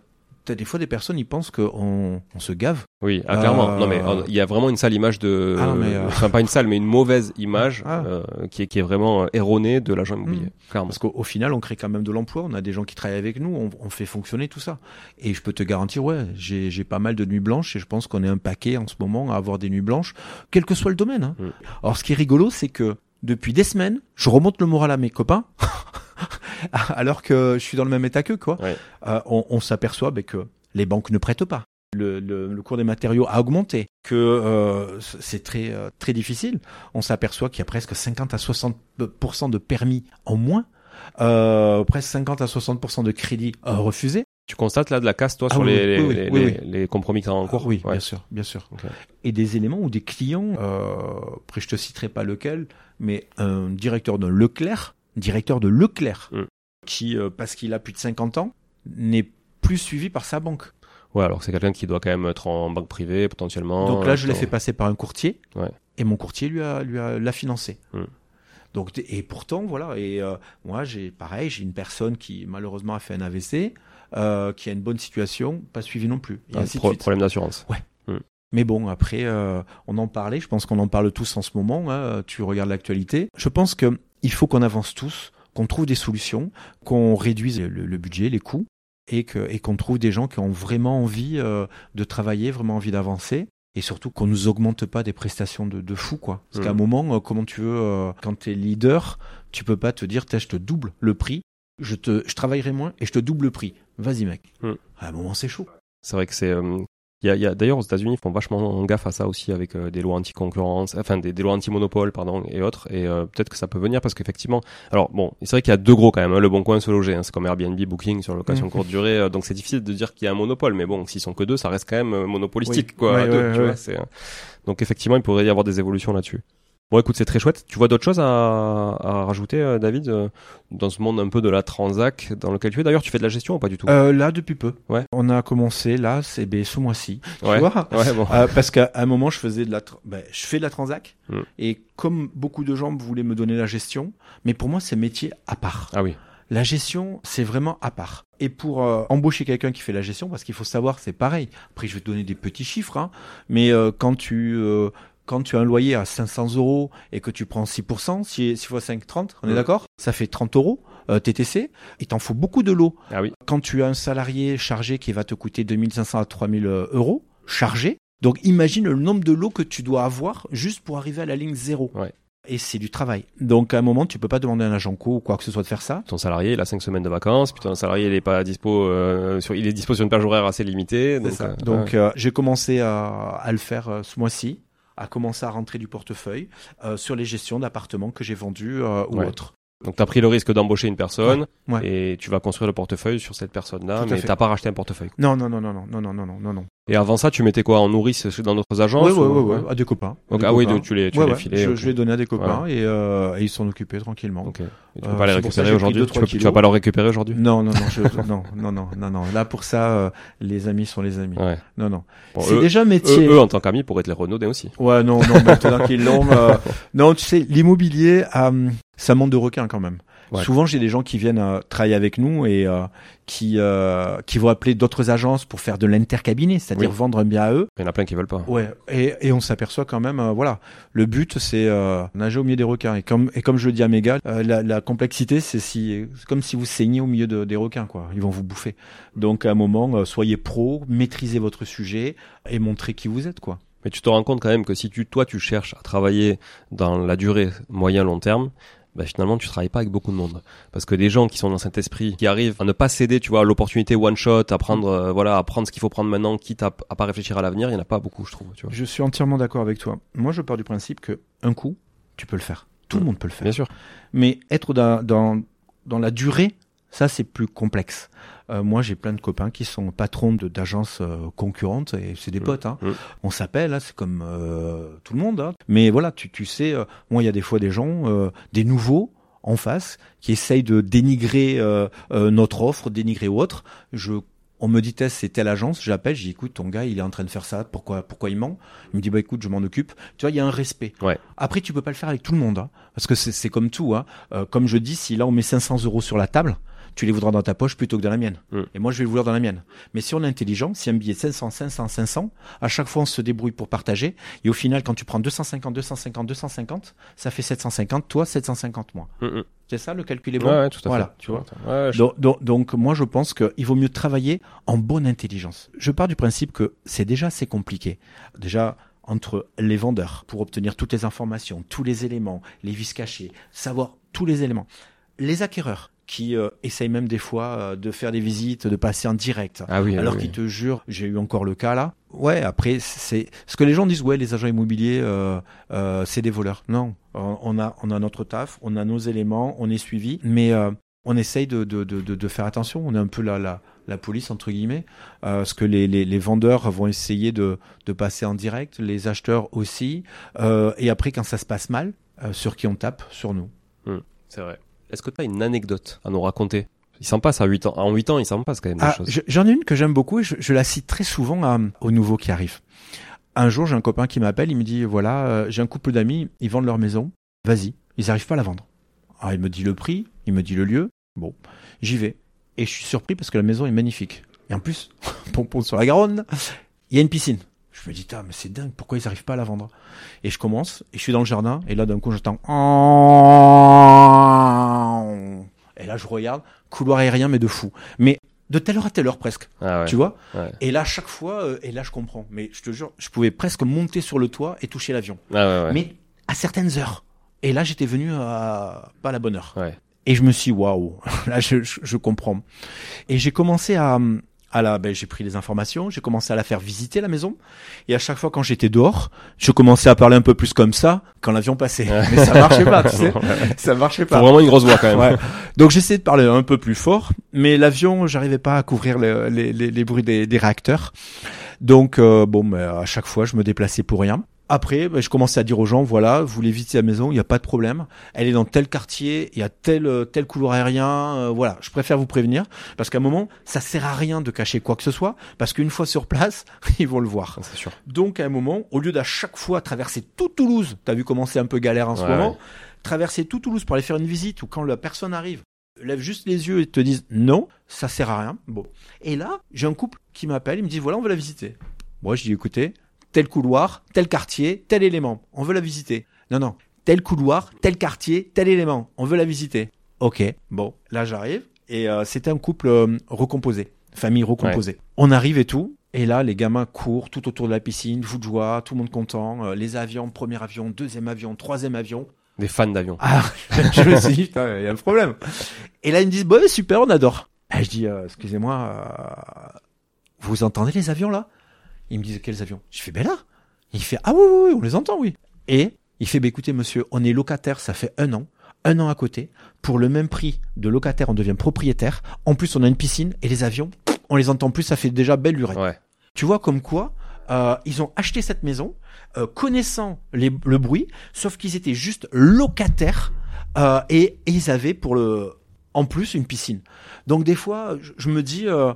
t'as des fois des personnes ils pensent qu'on on se gave Oui, ah, clairement. Euh, Non, mais euh, il y a vraiment une sale image de, Ah, mais, euh, enfin pas une sale, mais une mauvaise image Ah. euh, qui est qui est vraiment erronée de l'agent immobilier. Mm. Clairement. parce qu'au au final on crée quand même de l'emploi on a des gens qui travaillent avec nous on, on fait fonctionner tout ça et je peux te garantir ouais j'ai j'ai pas mal de nuits blanches et je pense qu'on est un paquet en ce moment à avoir des nuits blanches quel que soit le domaine hein. Mm. Alors ce qui est rigolo, c'est que depuis des semaines, je remonte le moral à mes copains, alors que je suis dans le même état qu'eux, quoi. Ouais. Euh, on on s'aperçoit ben, que les banques ne prêtent pas. Le, le, le cours des matériaux a augmenté, que euh, c'est très euh, très difficile. On s'aperçoit qu'il y a presque 50 à 60% de permis en moins, euh, presque 50 à 60% de crédits euh, refusés. Tu constates là de la casse toi Ah sur oui, les, oui, oui, les, oui, les- les compromis que t'as en cours? oui, Ouais. bien sûr, bien sûr. Et des éléments où des clients, euh, après je te citerai pas lequel, mais un directeur de Leclerc, directeur de Leclerc, Mm. qui, euh, parce qu'il a plus de 50 ans, n'est plus suivi par sa banque. Ouais, alors c'est quelqu'un qui doit quand même être en banque privée potentiellement. Donc là, je l'ai fait passer par un courtier, Ouais. et mon courtier lui a, lui a l'a financé. Mm. Donc et pourtant voilà et euh, moi j'ai pareil j'ai une personne qui malheureusement a fait un AVC euh, qui a une bonne situation pas suivi non plus et Ah, ainsi de pro- suite. problème d'assurance. Mais bon, après, euh, on en parlait, je pense qu'on en parle tous en ce moment, hein, tu regardes l'actualité. Je pense que il faut qu'on avance tous, qu'on trouve des solutions, qu'on réduise le, le budget, les coûts, et qu'on trouve des gens qui ont vraiment envie euh, de travailler, vraiment envie d'avancer. Et surtout qu'on nous augmente pas des prestations de, de fou, quoi. Parce qu'à un moment, euh, comment tu veux, euh, quand tu es leader, tu peux pas te dire, je te double le prix, je te, je travaillerai moins et je te double le prix. Vas-y, mec. Mhm. À un moment, c'est chaud. C'est vrai que c'est. Il y a, il y a- d'ailleurs aux États-Unis ils font vachement gaffe à ça aussi avec euh, des lois anti-concurrence, enfin des, des lois anti-monopole pardon et autres. Et euh, peut-être que ça peut venir parce qu'effectivement, alors bon, c'est vrai qu'il y a deux gros quand même. hein, le Bon Coin, se loger, hein, c'est comme Airbnb, Booking sur location Mhm. courte durée. euh, donc c'est difficile de dire qu'il y a un monopole, mais bon, s'ils sont que deux, ça reste quand même euh, monopolistique Oui. quoi. Ouais, deux, ouais, tu ouais. vois, c'est, euh, donc effectivement, il pourrait y avoir des évolutions là-dessus. Bon, écoute, c'est très chouette. Tu vois d'autres choses à, à rajouter, euh, David, euh, dans ce monde un peu de la transac dans lequel tu es? D'ailleurs, tu fais de la gestion ou pas du tout? Euh, là, depuis peu. Ouais. On a commencé, là, c'est ben, ce mois-ci. Ouais. Tu vois? Ouais, bon. Euh, parce qu'à un moment, je faisais de la, ben, je fais de la transac, Mm. et comme beaucoup de gens voulaient me donner la gestion, mais pour moi, c'est métier à part. Ah oui. La gestion, c'est vraiment à part. Et pour euh, embaucher quelqu'un qui fait la gestion, parce qu'il faut savoir, c'est pareil. Après, je vais te donner des petits chiffres, hein, mais euh, quand tu euh, quand tu as un loyer à 500 euros et que tu prends 6%, 6, 6 fois 5, 30, on est Mm. d'accord? Ça fait 30 euros euh, TTC. Il t'en faut beaucoup de lots. Ah oui. Quand tu as un salarié chargé qui va te coûter 2500 à 3000 euros, chargé, donc imagine le nombre de lots que tu dois avoir juste pour arriver à la ligne zéro. Ouais. Et c'est du travail. Donc à un moment, tu peux pas demander à un agent co ou quoi que ce soit de faire ça. Ton salarié, il a 5 semaines de vacances, puis ton salarié, il est pas dispo, euh, sur, il est dispo sur une plage horaire assez limitée. Donc, euh, Donc ouais. euh, j'ai commencé à, à le faire euh, ce mois-ci, à commencer à rentrer du portefeuille euh, sur les gestions d'appartements que j'ai vendus euh, ou Ouais. autres. Donc t'as pris le risque d'embaucher une personne, Ouais, ouais. et tu vas construire le portefeuille sur cette personne-là, mais t'as pas racheté un portefeuille. Non, non, non, non, non, non, non, non, non, non. Et avant ça, tu mettais quoi en nourrice dans d'autres agences ouais, ou- ouais, ouais, à des copains. Donc, Des ah oui, copains. donc tu les, tu les filais. je, ok. je l'ai donné à des copains et, euh, et ils s'en occupaient tranquillement. Ok. Et tu peux Euh, pas les récupérer aujourd'hui tu, tu vas pas les récupérer aujourd'hui Non, non, non, je, non, non, non, non, non. Là pour ça, euh, les amis sont les amis. Ouais. Non, non. Bon, c'est déjà un eux, métier. eux, en tant qu'amis, pourraient te les renauder aussi. Ouais, non, non, maintenant qu'ils l'ont. euh, non, tu sais, l'immobilier, euh, ça monte de requins quand même. Ouais. Souvent, j'ai des gens qui viennent euh, travailler avec nous et euh, qui euh, qui vont appeler d'autres agences pour faire de l'intercabinet, c'est-à-dire Oui. vendre un bien à eux. Il y en a plein qui veulent pas. Ouais, et, et on s'aperçoit quand même, euh, voilà, le but c'est euh, nager au milieu des requins. Et comme et comme je le dis à mes gars, euh, la, la complexité c'est si comme si vous saignez au milieu de- des requins, quoi. Ils vont vous bouffer. Donc à un moment, soyez pro, maîtrisez votre sujet et montrez qui vous êtes, quoi. Mais tu te rends compte quand même que si tu, toi, tu cherches à travailler dans la durée moyen-long terme, bah finalement, tu travailles pas avec beaucoup de monde. Parce que des gens qui sont dans cet esprit, qui arrivent à ne pas céder, tu vois, à l'opportunité one shot, à prendre, euh, voilà, à prendre ce qu'il faut prendre maintenant, quitte à, à pas réfléchir à l'avenir, il y en a pas beaucoup, je trouve, tu vois. Je suis entièrement d'accord avec toi. Moi, je pars du principe que un coup, tu peux le faire. Tout le monde peut le faire. Bien sûr. Mais être dans, dans, dans la durée, ça, c'est plus complexe. Euh, moi, j'ai plein de copains qui sont patrons d'agences euh, concurrentes et c'est des Mm. potes. Hein. Mm. On s'appelle, hein, c'est comme euh, tout le monde. Hein. Mais voilà, tu, tu sais, euh, moi, il y a des fois des gens, euh, des nouveaux en face, qui essayent de dénigrer euh, euh, notre offre, dénigrer autre. Je on me dit Tess, c'est telle agence, j'appelle, je dis écoute, ton gars, il est en train de faire ça, pourquoi pourquoi il ment? Il me dit bah écoute, je m'en occupe. Tu vois, il y a un respect. Ouais. Après, tu peux pas le faire avec tout le monde, hein, parce que c'est c'est comme tout. Hein. Euh, comme je dis, si là on met 500 euros sur la table, tu les voudras dans ta poche plutôt que dans la mienne. Mm. Et moi, je vais le vouloir dans la mienne. Mais si on est intelligent, si un billet de 500, 500, 500, à chaque fois on se débrouille pour partager. Et au final, quand tu prends 250, 250, 250, ça fait 750, toi 750 moi. Mm, mm. C'est ça, le calcul est bon? ouais, ouais, tout à Voilà, fait. tu vois? Ouais, je- Donc, donc, donc, moi, je pense qu'il vaut mieux travailler en bonne intelligence. Je pars du principe que c'est déjà assez compliqué. Déjà, entre les vendeurs, pour obtenir toutes les informations, tous les éléments, les vis cachés, savoir tous les éléments. Les acquéreurs, qui euh, essayent même des fois euh, de faire des visites, de passer en direct. Ah oui, Alors oui. qu'ils te jurent, j'ai eu encore le cas là. Ouais, après, c'est ce que les gens disent, ouais, les agents immobiliers, euh, euh, c'est des voleurs. Non, on on a, on a notre taf, on a nos éléments, on est suivi, mais euh, on essaye de, de, de, de, faire attention. On est un peu la, la, la police, entre guillemets, euh, parce que les, les, les vendeurs vont essayer de, de passer en direct, les acheteurs aussi, euh, et après, quand ça se passe mal, euh, sur qui on tape Sur nous. C'est vrai. Est-ce que tu as une anecdote à nous raconter? Il s'en passe à 8 ans. En 8 ans, il s'en passe quand même des Ah, choses. je- j'en ai une que j'aime beaucoup et je, je la cite très souvent à- aux nouveaux qui arrivent. Un jour, j'ai un copain qui m'appelle, il me dit voilà, euh, j'ai un couple d'amis, ils vendent leur maison, vas-y, ils n'arrivent pas à la vendre. Alors il me dit le prix, il me dit le lieu, bon, j'y vais. Et je suis surpris parce que la maison est magnifique. Et en plus, pompon sur la Garonne, il y a une piscine. Je me dis, mais c'est dingue, pourquoi ils n'arrivent pas à la vendre? Et je commence, et je suis dans le jardin, et là d'un coup j'entends... Et là je regarde, couloir aérien mais de fou. Mais de telle heure à telle heure presque, Ah ouais. tu vois ouais. Et là chaque fois, euh, et là je comprends. Mais je te jure, je pouvais presque monter sur le toit et toucher l'avion. Ah ouais. Mais à certaines heures. Et là j'étais venu à pas à la bonne heure. Et je me suis dit, waouh, là je, je, je comprends. Et j'ai commencé à, à la, ben, j'ai pris les informations, j'ai commencé à la faire visiter la maison. Et à chaque fois quand j'étais dehors, je commençais à parler un peu plus comme ça quand l'avion passait. Mais ça marchait pas, tu sais. Ça marchait Faut pas. vraiment une grosse voix quand même. Ouais. Donc j'essayais de parler un peu plus fort, mais l'avion, j'arrivais pas à couvrir le- les, les, les bruits des, des réacteurs. Donc euh, bon, mais à chaque fois, je me déplaçais pour rien. Après, ben, je commençais à dire aux gens, voilà, vous voulez visiter la maison, il n'y a pas de problème. Elle est dans tel quartier, il y a tel euh, tel couloir aérien. euh, voilà, je préfère vous prévenir parce qu'à un moment, ça sert à rien de cacher quoi que ce soit parce qu'une fois sur place, ils vont le voir. C'est sûr. Donc à un moment, au lieu d'à chaque fois traverser tout Toulouse, t'as vu comment c'est un peu galère en ce moment, traverser tout Toulouse pour aller faire une visite ou quand la personne arrive, lève juste les yeux et te disent non, ça sert à rien. Bon. Et là, j'ai un couple qui m'appelle, il me dit voilà, on va la visiter. Moi, je dis écoutez, tel couloir, tel quartier, tel élément. On veut la visiter. Non, non. Tel couloir, tel quartier, tel élément. On veut la visiter. Ok. Bon, là j'arrive. Et euh, c'était un couple euh, recomposé. Famille recomposée. On arrive et tout. Et là, les gamins courent tout autour de la piscine, fou de joie, tout le monde content. Euh, les avions, premier avion, deuxième avion, troisième avion. Des fans d'avions. Ah, je me suis dit, putain, il y a un problème. Et là, ils me disent, bah, super, on adore. Et je dis, euh, excusez-moi, euh, vous entendez les avions là? Il me dit, quels avions? Je fais, ben là. Il fait, ah oui, oui, oui, on les entend, oui. Et il fait, bah, écoutez, monsieur, on est locataire, ça fait un an. Un an à côté. Pour le même prix de locataire, on devient propriétaire. En plus, on a une piscine et les avions, on les entend plus, ça fait déjà belle lurette. Ouais. Tu vois comme quoi euh, ils ont acheté cette maison, euh, connaissant les- le bruit, sauf qu'ils étaient juste locataires euh, et, et ils avaient pour le, en plus une piscine. Donc des fois, je, je me dis, euh,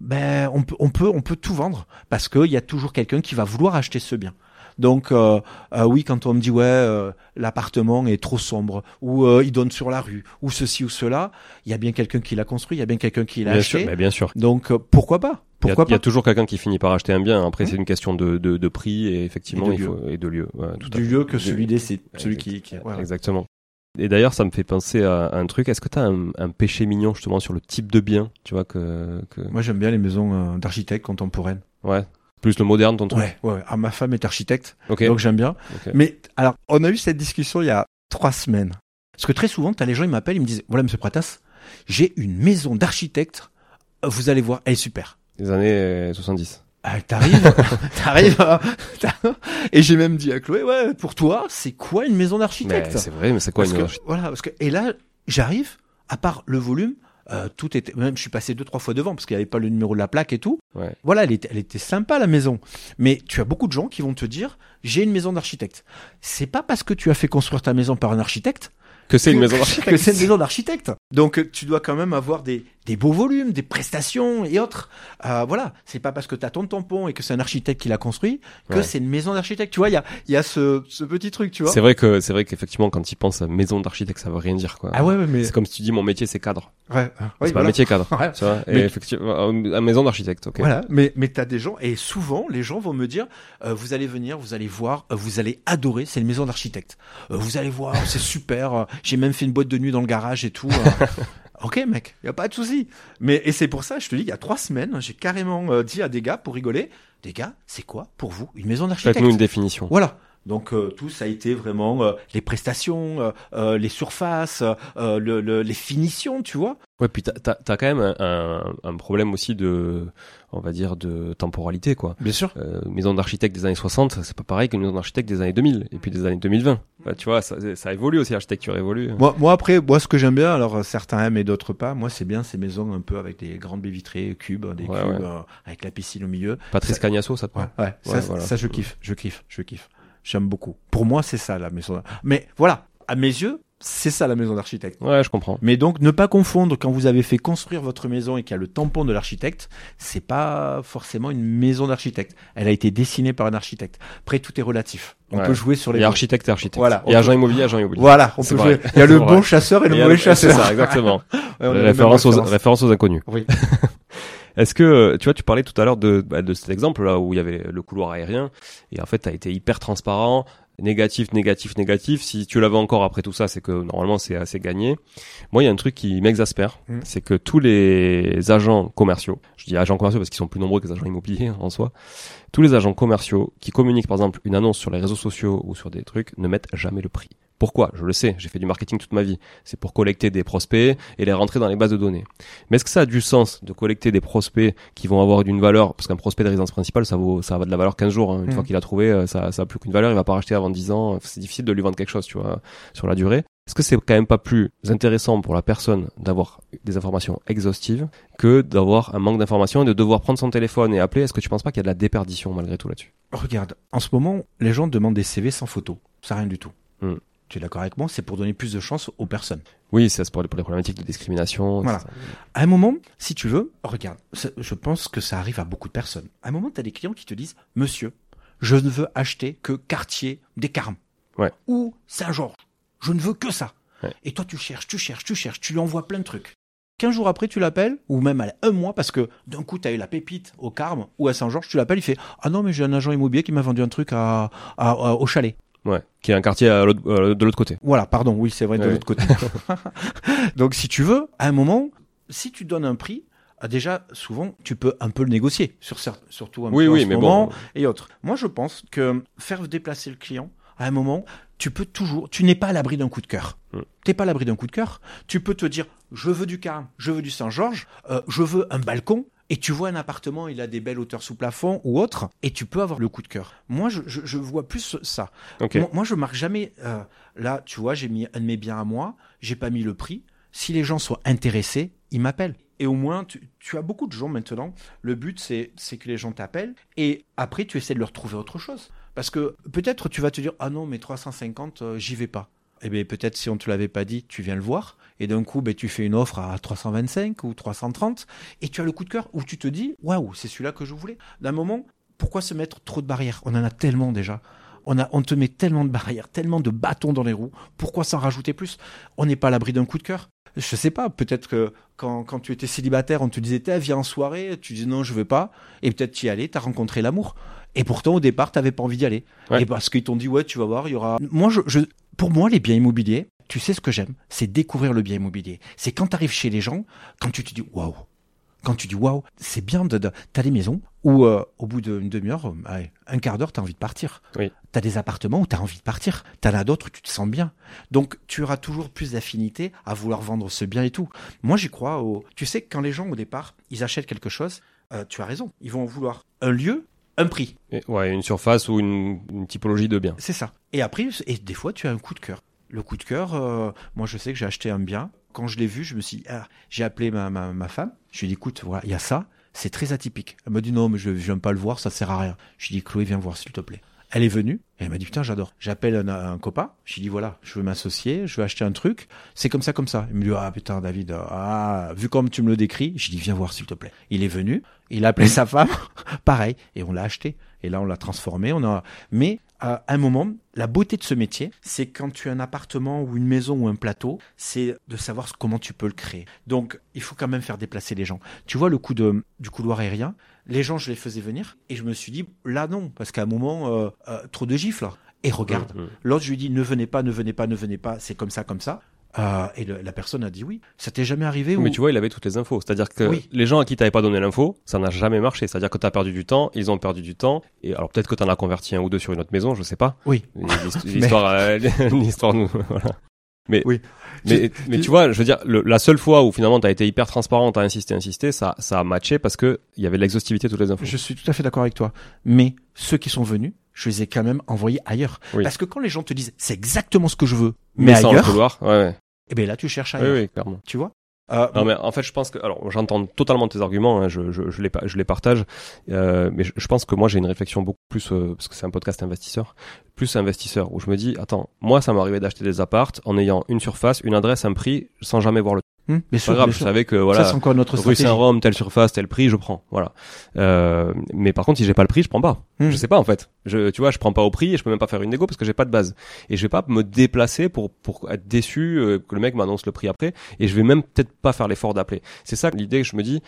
ben on peut, on peut, on peut tout vendre parce qu'il y a toujours quelqu'un qui va vouloir acheter ce bien. Donc euh, euh, oui, quand on me dit ouais, euh, l'appartement est trop sombre ou euh, il donne sur la rue ou ceci ou cela, il y a bien quelqu'un qui l'a construit, il y a bien quelqu'un qui l'a Bien acheté. sûr, mais bien sûr. Donc euh, pourquoi pas? Il y, a, il y a toujours quelqu'un qui finit par acheter un bien. Après, Mmh. c'est une question de, de, de prix et effectivement, Et de il faut, et de lieu. Ouais, tout à Du lieu que celui des c'est celui qui, qui ouais. Exactement. Et d'ailleurs, ça me fait penser à, à un truc. Est-ce que tu as un, un péché mignon justement sur le type de bien, tu vois que, que... Moi j'aime bien les maisons euh, d'architectes contemporaines. ouais, plus le moderne ton truc. Ouais, ouais. Ah, ma femme est architecte, Ok. donc j'aime bien. Mais alors, on a eu cette discussion il y a trois semaines. Parce que très souvent, t'as les gens, ils m'appellent, ils me disent, voilà, monsieur Pratas, j'ai une maison d'architecte. euh, Vous allez voir, elle est super. Les années euh, 70. Ah, t'arrives, t'arrives, à- t'as- et j'ai même dit à Chloé, ouais, pour toi, c'est quoi une maison Mais d'architecte c'est vrai, mais c'est quoi Parce une que, voilà, parce que et là, j'arrive, à part le volume, euh, tout était, même je suis passé deux trois fois devant parce qu'il n'y avait pas le numéro de la plaque et tout. Ouais. Voilà, elle était, elle était sympa la maison. Mais tu as beaucoup de gens qui vont te dire, j'ai une maison d'architecte. C'est pas parce que tu as fait construire ta maison par un architecte Que c'est une que- maison que d'architecte. c'est une maison d'architecte. Donc tu dois quand même avoir des, des beaux volumes, des prestations et autres. Euh, voilà, c'est pas parce que tu as ton tampon et que c'est un architecte qui l'a construit que Ouais. c'est une maison d'architecte. Tu vois, il y a, y a ce, ce petit truc, tu vois. C'est vrai que c'est vrai qu'effectivement quand tu penses à maison d'architecte, ça veut rien dire quoi. Ah ouais, mais C'est comme si tu dis mon métier c'est cadre. ouais, c'est oui, voilà. un métier cadre. Ouais. Tu vois. Et Mais- effectivement, une maison d'architecte. Ok. Voilà, mais mais t'as des gens et souvent les gens vont me dire euh, vous allez venir, vous allez voir, euh, vous allez adorer, c'est une maison d'architecte. Euh, vous allez voir, c'est super. euh, J'ai même fait une boîte de nuit dans le garage et tout. ok mec, y a pas de souci. Mais et c'est pour ça, je te dis, il y a trois semaines, j'ai carrément euh, dit à des gars pour rigoler, des gars, c'est quoi pour vous une maison d'architecte? Faites-nous une définition. Voilà. Donc euh, tout ça a été vraiment euh, les prestations, euh, euh, les surfaces, euh, le, le- les finitions, tu vois. Ouais, puis t'as, t'as quand même un, un, un problème aussi de, on va dire, de temporalité, quoi. Bien sûr. Euh, maison d'architecte des années 60, c'est pas pareil qu'une maison d'architecte des années 2000 et puis des années 2020. Bah, tu vois, ça, ça évolue aussi, l'architecture évolue. Moi, moi après, moi ce que j'aime bien, alors certains aiment et d'autres pas. Moi, c'est bien ces maisons un peu avec des grandes baies vitrées, cubes, des Ouais, cubes ouais. euh, avec la piscine au milieu. Patrice ça- Cagnasso, ça te Ouais, ouais. Ça, voilà. ça, je kiffe, je kiffe, je kiffe. J'aime beaucoup. Pour moi, c'est ça la maison. Mais voilà, à mes yeux, c'est ça la maison d'architecte. Ouais, je comprends. Mais donc, ne pas confondre quand vous avez fait construire votre maison et qu'il y a le tampon de l'architecte, c'est pas forcément une maison d'architecte. Elle a été dessinée par un architecte. Après, tout est relatif. On Ouais. peut jouer sur Il les y a architecte et architecte. Voilà, on Et agent immobilier, agent immobilier. Voilà, on peut vrai. jouer. Il y a le vrai. bon chasseur et le Et il mauvais chasseur. C'est ça, exactement. Référence, aux, référence. aux inconnus. Oui. Est-ce que, tu vois, tu parlais tout à l'heure de, bah, de cet exemple là où il y avait le couloir aérien et en fait, t'as été hyper transparent, négatif, négatif, négatif. Si tu l'avais encore après tout ça, c'est que normalement c'est assez gagné. Moi, il y a un truc qui m'exaspère, Mm. c'est que tous les agents commerciaux, je dis agents commerciaux parce qu'ils sont plus nombreux que les agents immobiliers en soi, tous les agents commerciaux qui communiquent par exemple une annonce sur les réseaux sociaux ou sur des trucs ne mettent jamais le prix. Pourquoi? Je le sais, j'ai fait du marketing toute ma vie. C'est pour collecter des prospects et les rentrer dans les bases de données. Mais est-ce que ça a du sens de collecter des prospects qui vont avoir d'une valeur? Parce qu'un prospect de résidence principale, ça vaut, ça va de la valeur 15 jours. hein. Une Mhm. fois qu'il a trouvé, euh, ça, ça a plus qu'une valeur. Il va pas racheter avant 10 ans. C'est difficile de lui vendre quelque chose, tu vois, sur la durée. Est-ce que c'est quand même pas plus intéressant pour la personne d'avoir des informations exhaustives que d'avoir un manque d'informations et de devoir prendre son téléphone et appeler? Est-ce que tu penses pas qu'il y a de la déperdition malgré tout là-dessus? Regarde, en ce moment, les gens demandent des CV sans photo. Ça rien du tout. Hmm. Tu es d'accord avec moi C'est pour donner plus de chance aux personnes. Oui, c'est pour les, pour les problématiques de discrimination. Voilà. ça. À un moment, si tu veux, regarde, ça- je pense que ça arrive à beaucoup de personnes. À un moment, tu as des clients qui te disent, monsieur, je ne veux acheter que quartier des Carmes. Ouais. Ou Saint-Georges. Je ne veux que ça. Ouais. Et toi, tu cherches, tu cherches, tu cherches, tu lui envoies plein de trucs. 15 jours après, tu l'appelles, ou même à un mois, parce que d'un coup, tu as eu la pépite au Carme ou à Saint-Georges, tu l'appelles, il fait Ah non, mais j'ai un agent immobilier qui m'a vendu un truc à, au chalet. Ouais, qui est un quartier à euh, de l'autre côté. Voilà, pardon, oui, c'est vrai, de l'autre côté. Donc, si tu veux, à un moment, si tu donnes un prix, ah, déjà, souvent, tu peux un peu le négocier, sur, surtout un oui, oui, mais moment bon. et autres. Moi, je pense que faire déplacer le client, à un moment, tu peux toujours, tu n'es pas à l'abri d'un coup de cœur. Tu hmm. T'es pas à l'abri d'un coup de cœur. Tu peux te dire, je veux du Carme, je veux du Saint-Georges, euh, je veux un balcon. Et tu vois un appartement, il a des belles hauteurs sous plafond ou autre, et tu peux avoir le coup de cœur. Moi, je, je, vois plus ça. Moi, je marque jamais. Euh, là, tu vois, j'ai mis un de mes biens à moi, j'ai pas mis le prix. Si les gens sont intéressés, ils m'appellent. Et au moins, tu, tu, as beaucoup de gens maintenant. Le but, c'est que les gens t'appellent. Et après, tu essaies de leur trouver autre chose. Parce que peut-être tu vas te dire ah non mais 350 euh, j'y vais pas. Eh bien peut-être si on te l'avait pas dit, tu viens le voir et d'un coup ben, tu fais une offre à 325 ou 330 et tu as le coup de cœur où tu te dis waouh c'est celui-là que je voulais. D'un moment pourquoi se mettre trop de barrières? On en a tellement déjà. On, a, on te met tellement de barrières, tellement de bâtons dans les roues. Pourquoi s'en rajouter plus? On n'est pas à l'abri d'un coup de cœur. Je sais pas, peut-être que quand, quand, tu étais célibataire, on te disait, viens en soirée, tu dis non, je veux pas, et peut-être tu y allais, tu as rencontré l'amour. Et pourtant, au départ, tu n'avais pas envie d'y aller. Et parce qu'ils t'ont dit, ouais, tu vas voir, il y aura. Moi, je, pour moi, les biens immobiliers, tu sais ce que j'aime, c'est découvrir le bien immobilier. C'est quand tu arrives chez les gens, quand tu te dis, waouh, quand tu dis waouh, c'est bien de, de t'as des maisons où euh, au bout d'une demi-heure, euh, un quart d'heure, t'as envie de partir. Oui. T'as des appartements où t'as envie de partir. T'en as d'autres où tu te sens bien. Donc tu auras toujours plus d'affinité à vouloir vendre ce bien et tout. Moi j'y crois. Au... Tu sais que quand les gens au départ ils achètent quelque chose, euh, tu as raison. Ils vont vouloir un lieu un prix. ouais, une surface ou une, typologie de bien. C'est ça. Et après, et des fois, tu as un coup de cœur. Le coup de cœur, euh, moi, je sais que j'ai acheté un bien. Quand je l'ai vu, je me suis, ah, j'ai appelé ma, ma, femme. Je lui ai dit, écoute, voilà, il y a ça. C'est très atypique. Elle m'a dit non, mais je, ne viens pas le voir, ça sert à rien. Je lui ai dit, Chloé, viens voir, s'il te plaît. Elle est venue et elle m'a dit putain j'adore. J'appelle un, un, copain, je lui dis voilà, je veux m'associer, je veux acheter un truc. C'est comme ça comme ça. Il me dit ah putain David, ah vu comme tu me le décris, je lui dis viens voir s'il te plaît. Il est venu, il a appelé sa femme, pareil et on l'a acheté. Et là on l'a transformé, on a mais à un moment, la beauté de ce métier, c'est quand tu as un appartement ou une maison ou un plateau, c'est de savoir comment tu peux le créer. Donc, il faut quand même faire déplacer les gens. Tu vois le coup de, du couloir aérien, les gens, je les faisais venir et je me suis dit, là non, parce qu'à un moment, euh, euh, trop de gifles. Et regarde, mmh, mmh. l'autre, je lui dis, ne venez pas, ne venez pas, ne venez pas, c'est comme ça, comme ça. Euh, et la personne a dit oui. Ça t'est jamais arrivé Mais tu vois, il avait toutes les infos. C'est-à-dire que les gens à qui t'avais pas donné l'info, ça n'a jamais marché. C'est-à-dire que t'as perdu du temps, ils ont perdu du temps. Et alors peut-être que t'en as converti un ou deux sur une autre maison, je sais pas. Oui. L'histoire, l'histoire nous, voilà. Mais, oui. Mais, mais tu vois, je veux dire, la seule fois où finalement tu as été hyper transparent, t'as insisté, insisté, ça, ça a matché parce que il y avait l'exhaustivité de toutes les infos. Je suis tout à fait d'accord avec toi. Mais ceux qui sont venus, je les ai quand même envoyés ailleurs. Parce que quand les gens te disent c'est exactement ce que je veux, mais, ailleurs, ouais, ouais. eh bien là tu cherches ailleurs. Oui, oui, clairement. Tu vois? Euh, non mais en fait je pense que alors j'entends totalement tes arguments, hein, je, je, je, les je les partage, euh, mais je, pense que moi j'ai une réflexion beaucoup plus euh, parce que c'est un podcast investisseur, plus investisseur où je me dis attends moi ça arrivé d'acheter des appartes en ayant une surface, une adresse, un prix sans jamais voir le Hum, c'est pas grave, je savais que voilà, ça, encore notre rue Saint-Rome, telle surface, tel prix, je prends. Voilà. Euh, mais par contre, si j'ai pas le prix, je prends pas. Hum. Je sais pas en fait. Je, tu vois, je prends pas au prix et je peux même pas faire une négo parce que j'ai pas de base. Et je vais pas me déplacer pour pour être déçu euh, que le mec m'annonce le prix après. Et je vais même peut-être pas faire l'effort d'appeler. C'est ça l'idée que je me dis.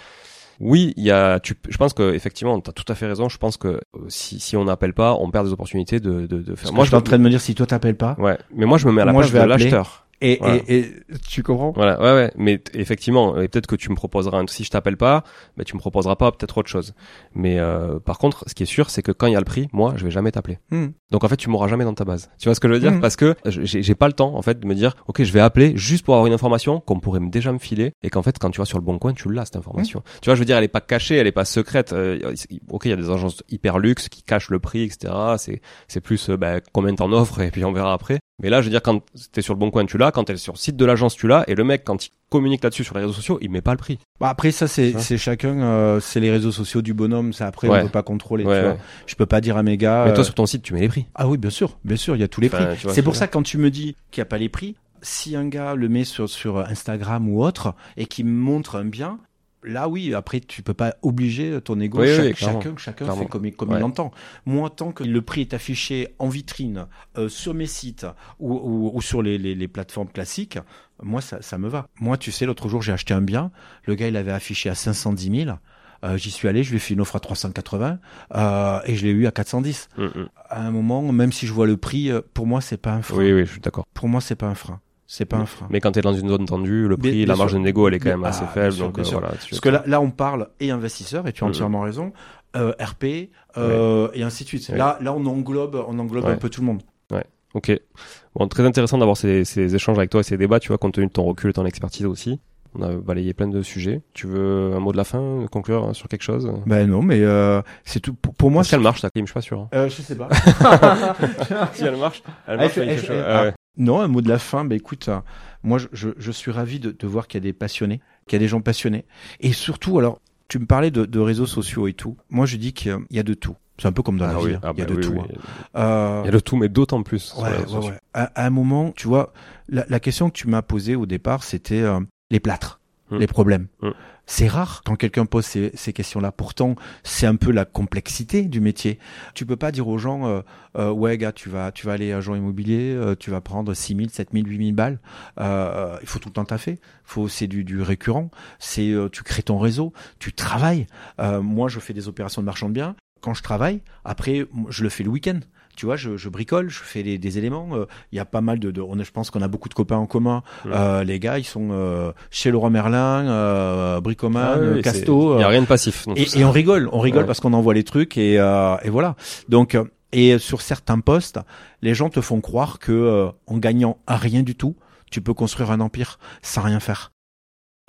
Oui, il y a. Tu, je pense que effectivement, t'as tout à fait raison. Je pense que euh, si si on n'appelle pas, on perd des opportunités de de, de faire. moi, je suis en train de me dire si toi t'appelles pas. Ouais, mais moi je me mets à la place de l'acheteur. Et, et, et, tu comprends? Voilà, ouais, ouais. Mais effectivement, et peut-être que tu me proposeras un. Si je t'appelle pas, bah, tu me proposeras pas peut-être autre chose. Mais euh, par contre, ce qui est sûr, c'est que quand il y a le prix, moi, je vais jamais t'appeler. Hmm. Donc en fait, tu m'auras jamais dans ta base. Tu vois ce que je veux dire? Hmm. Parce que j'ai pas le temps en fait de me dire, ok, je vais appeler juste pour avoir une information qu'on pourrait déjà me filer, et qu'en fait, quand tu vas sur le bon coin, tu l'as cette information. Hmm. Tu vois, je veux dire, elle est pas cachée, elle est pas secrète. Euh, ok, il y a des agences hyper luxe qui cachent le prix, etc. C'est c'est plus euh, bah, combien t'en offres et puis on verra après. Mais là, je veux dire, quand t'es sur le bon coin, tu l'as. Quand t'es sur le site de l'agence, tu l'as. Et le mec, quand il communique là-dessus sur les réseaux sociaux, il met pas le prix. Bah après, ça, c'est, c'est chacun, euh, c'est les réseaux sociaux du bonhomme. Ça, après, on peut pas contrôler. tu vois. Je peux pas dire à mes gars. Mais toi, euh, sur ton site, tu mets les prix. Ah oui, bien sûr. Bien sûr, il y a tous les prix. C'est pour ça, quand tu me dis qu'il y a pas les prix, si un gars le met sur, sur Instagram ou autre et qui me montre un bien, là oui, après tu peux pas obliger ton ego. chacun, chacun fait comme, comme il l'entend. Moi, tant que le prix est affiché en vitrine euh, sur mes sites ou, ou, sur les, les, les plateformes classiques, moi ça, ça me va. Moi, tu sais, l'autre jour j'ai acheté un bien, le gars il avait affiché à 510 000. Euh, J'y suis allé, je lui ai fait une offre à 380 euh, et je l'ai eu à 410. Mm, mm. À un moment, même si je vois le prix, euh, pour moi c'est pas un frein. Oui, oui, je suis d'accord. Pour moi c'est pas un frein. C'est pas un frein. Mais quand tu es dans une zone tendue, le prix, bien la marge sûr. de négo, elle est quand même Ah, assez faible. sûr, donc bien euh, voilà. tu- Parce que là, là on parle et investisseur et tu as Mhm. entièrement raison. euh, RP euh, et ainsi de suite. Ouais. Là, là on englobe, on englobe Ouais. un peu tout le monde. Ok. Bon, très intéressant d'avoir ces, ces échanges avec toi et ces débats, tu vois, compte tenu de ton recul et ton expertise aussi. On a balayé plein de sujets. Tu veux un mot de la fin, conclure hein, sur quelque chose? Ben non, mais euh, c'est tout. Pour, pour moi, Est-ce qu'elle marche ta clim Je suis pas sûr. hein. euh, je sais pas. si elle marche, elle marche, marche. elle Ah ouais. Non, un mot de la fin. Ben écoute, euh, moi, je, je, je suis ravi de, de voir qu'il y a des passionnés, qu'il y a des gens passionnés, et surtout, alors, tu me parlais de, de réseaux sociaux et tout. Moi, je dis qu'il y a de tout. C'est un peu comme dans Ah la oui, vie. hein. ah il y a bah de oui, tout. oui. hein. Euh, Il y a de tout, mais d'autant plus. Ouais, ouais, ouais. À, à un moment, tu vois, la, la question que tu m'as posée au départ, c'était euh, les plâtres, Mm. les problèmes. Mm. C'est rare quand quelqu'un pose ces, ces questions-là. Pourtant, c'est un peu la complexité du métier. Tu peux pas dire aux gens, euh, euh, ouais, gars, tu vas, tu vas aller agent immobilier, euh, tu vas prendre 6 000, 7 000, 8 000 balles. Euh, il faut tout le temps taffer. Faut, c'est du, du récurrent. C'est, euh, tu crées ton réseau, tu travailles. Moi, je fais des opérations de marchand de biens. Quand je travaille, après, je le fais le week-end. Tu vois, je, je bricole, je fais des, des éléments. Euh, Il y a pas mal de, de on a- je pense qu'on a beaucoup de copains en commun. Mm. Euh, les gars, ils sont euh, chez Leroy Merlin, euh, Bricoman, Ah oui, Casto. Il n'y a rien de passif. et, et on rigole, on rigole Ouais. parce qu'on envoie les trucs et, euh, et voilà. Donc, et sur certains postes, les gens te font croire que euh, en gagnant à rien du tout, tu peux construire un empire sans rien faire.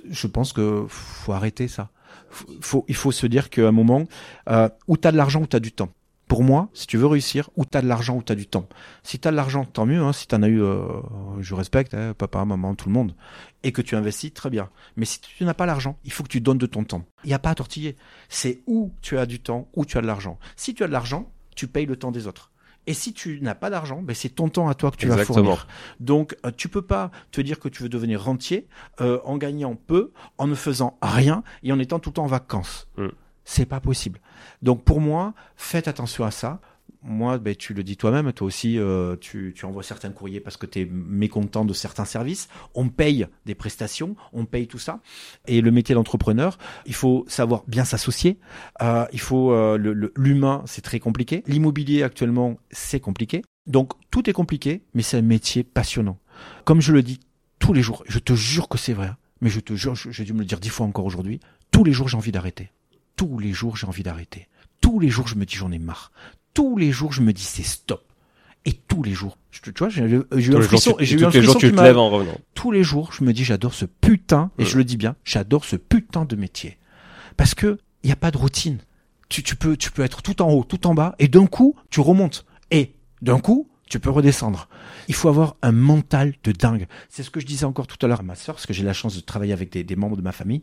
Je pense que faut arrêter ça. Faut, faut- il faut se dire qu'à un moment, euh, où tu as de l'argent, où tu as du temps. Pour moi, si tu veux réussir, où tu as de l'argent, où tu as du temps. Si tu as de l'argent, tant mieux. Hein, si tu en as eu, euh, je respecte, hein, papa, maman, tout le monde. Et que tu investis, très bien. Mais si tu n'as pas l'argent, il faut que tu donnes de ton temps. Il n'y a pas à tortiller. C'est où tu as du temps, où tu as de l'argent. Si tu as de l'argent, tu payes le temps des autres. Et si tu n'as pas d'argent, ben c'est ton temps à toi que tu vas fournir. Donc, euh, tu peux pas te dire que tu veux devenir rentier euh, en gagnant peu, en ne faisant rien et en étant tout le temps en vacances. Mm. C'est pas possible. Donc, pour moi, faites attention à ça. Moi, ben, tu le dis toi-même, toi aussi, euh, tu, tu envoies certains courriers parce que tu es mécontent de certains services. On paye des prestations, on paye tout ça. Et le métier d'entrepreneur, il faut savoir bien s'associer. Euh, il faut euh, le- le- l'humain, c'est très compliqué. L'immobilier actuellement, c'est compliqué. Donc tout est compliqué, mais c'est un métier passionnant. Comme je le dis tous les jours, je te jure que c'est vrai. hein, Mais je te jure, j'ai dû me le dire dix fois encore aujourd'hui. Tous les jours, j'ai envie d'arrêter. Tous les jours, j'ai envie d'arrêter. Tous les jours, je me dis j'en ai marre. Tous les jours, je me dis c'est stop. Et tous les jours, je tu vois, j'ai eu Tous un frisson. J'ai eu un frisson tu te lèves en revenant. tous les jours, je me dis j'adore ce putain, et je le dis bien, j'adore ce putain de métier. Parce que il y a pas de routine. Tu, tu peux tu peux être tout en haut, tout en bas, et d'un coup tu remontes. Et d'un coup tu peux redescendre. Il faut avoir un mental de dingue. C'est ce que je disais encore tout à l'heure à ma sœur, parce que j'ai la chance de travailler avec des, des membres de ma famille.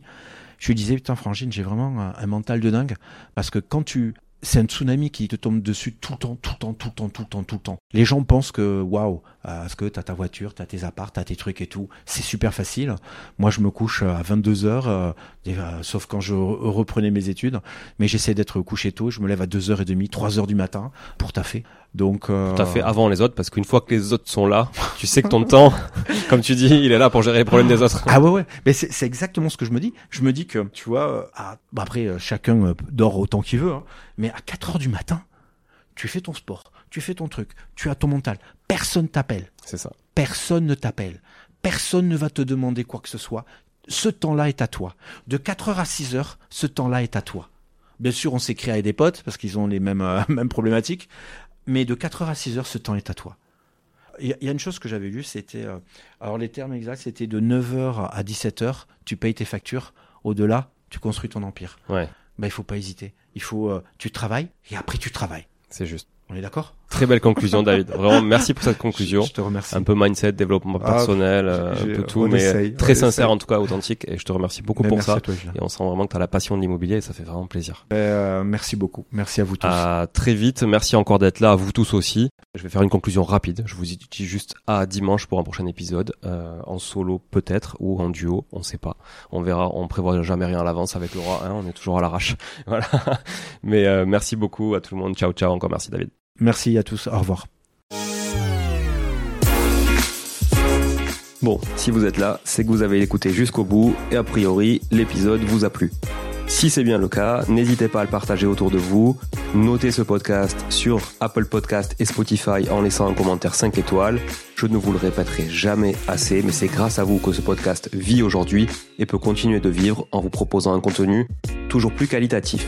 Je lui disais putain Frangine, j'ai vraiment un, mental de dingue, parce que quand tu c'est un tsunami qui te tombe dessus tout le temps, tout le temps, tout le temps, tout le temps, tout le temps. Les gens pensent que, waouh, euh, parce que t'as ta voiture, t'as tes apparts, t'as tes trucs et tout, c'est super facile. Moi, je me couche à 22 heures, euh, et, euh, sauf quand je re- reprenais mes études, mais j'essaie d'être couché tôt. Je me lève à 2h30, 3h du matin pour taffer. Donc, euh, Tout à fait avant les autres, parce qu'une fois que les autres sont là, tu sais que ton temps, comme tu dis, il est là pour gérer les problèmes des autres. Ah ouais ouais, mais c'est c'est exactement ce que je me dis. Je me dis que tu vois, euh, à- bah après euh, chacun euh, dort autant qu'il veut, hein, mais à 4 heures du matin, tu fais ton sport, tu fais ton truc, tu as ton mental. Personne t'appelle, C'est ça. personne ne t'appelle, personne ne va te demander quoi que ce soit. Ce temps-là est à toi. De 4 heures à 6 heures, ce temps-là est à toi. Bien sûr, on s'écrit avec des potes parce qu'ils ont les mêmes euh, mêmes problématiques, mais de 4 heures à 6 heures, ce temps est à toi. Il y, a- il y a une chose que j'avais lue, c'était, euh, alors les termes exacts, c'était de 9h à 17h, tu payes tes factures, au-delà, tu construis ton empire. Ouais, Ben, il faut pas hésiter. Il faut, euh, tu travailles, et après tu travailles. c'est juste. On est d'accord? Très belle conclusion, David. Vraiment, merci pour cette conclusion. Je, je te remercie. Un peu mindset, développement Ah, personnel, euh, un peu tout, mais essaye, très sincère essaye. en tout cas, authentique. Et je te remercie beaucoup pour merci ça. à toi. Et on sent vraiment que tu as la passion de l'immobilier et ça fait vraiment plaisir. Euh, merci beaucoup. Merci à vous tous. À très vite. Merci encore d'être là, à vous tous aussi. Je vais faire une conclusion rapide. Je vous dis juste à dimanche pour un prochain épisode, euh, en solo peut-être ou en duo, on sait pas. On verra. On prévoit jamais rien à l'avance avec Laura. Hein, on est toujours à l'arrache. Voilà. Mais euh, merci beaucoup à tout le monde. Ciao, ciao. Encore merci David. Merci à tous. Au revoir. Bon, si vous êtes là, c'est que vous avez écouté jusqu'au bout et a priori, l'épisode vous a plu. Si c'est bien le cas, n'hésitez pas à le partager autour de vous. Notez ce podcast sur Apple Podcast et Spotify en laissant un commentaire 5 étoiles. Je ne vous le répéterai jamais assez, mais c'est grâce à vous que ce podcast vit aujourd'hui et peut continuer de vivre en vous proposant un contenu toujours plus qualitatif.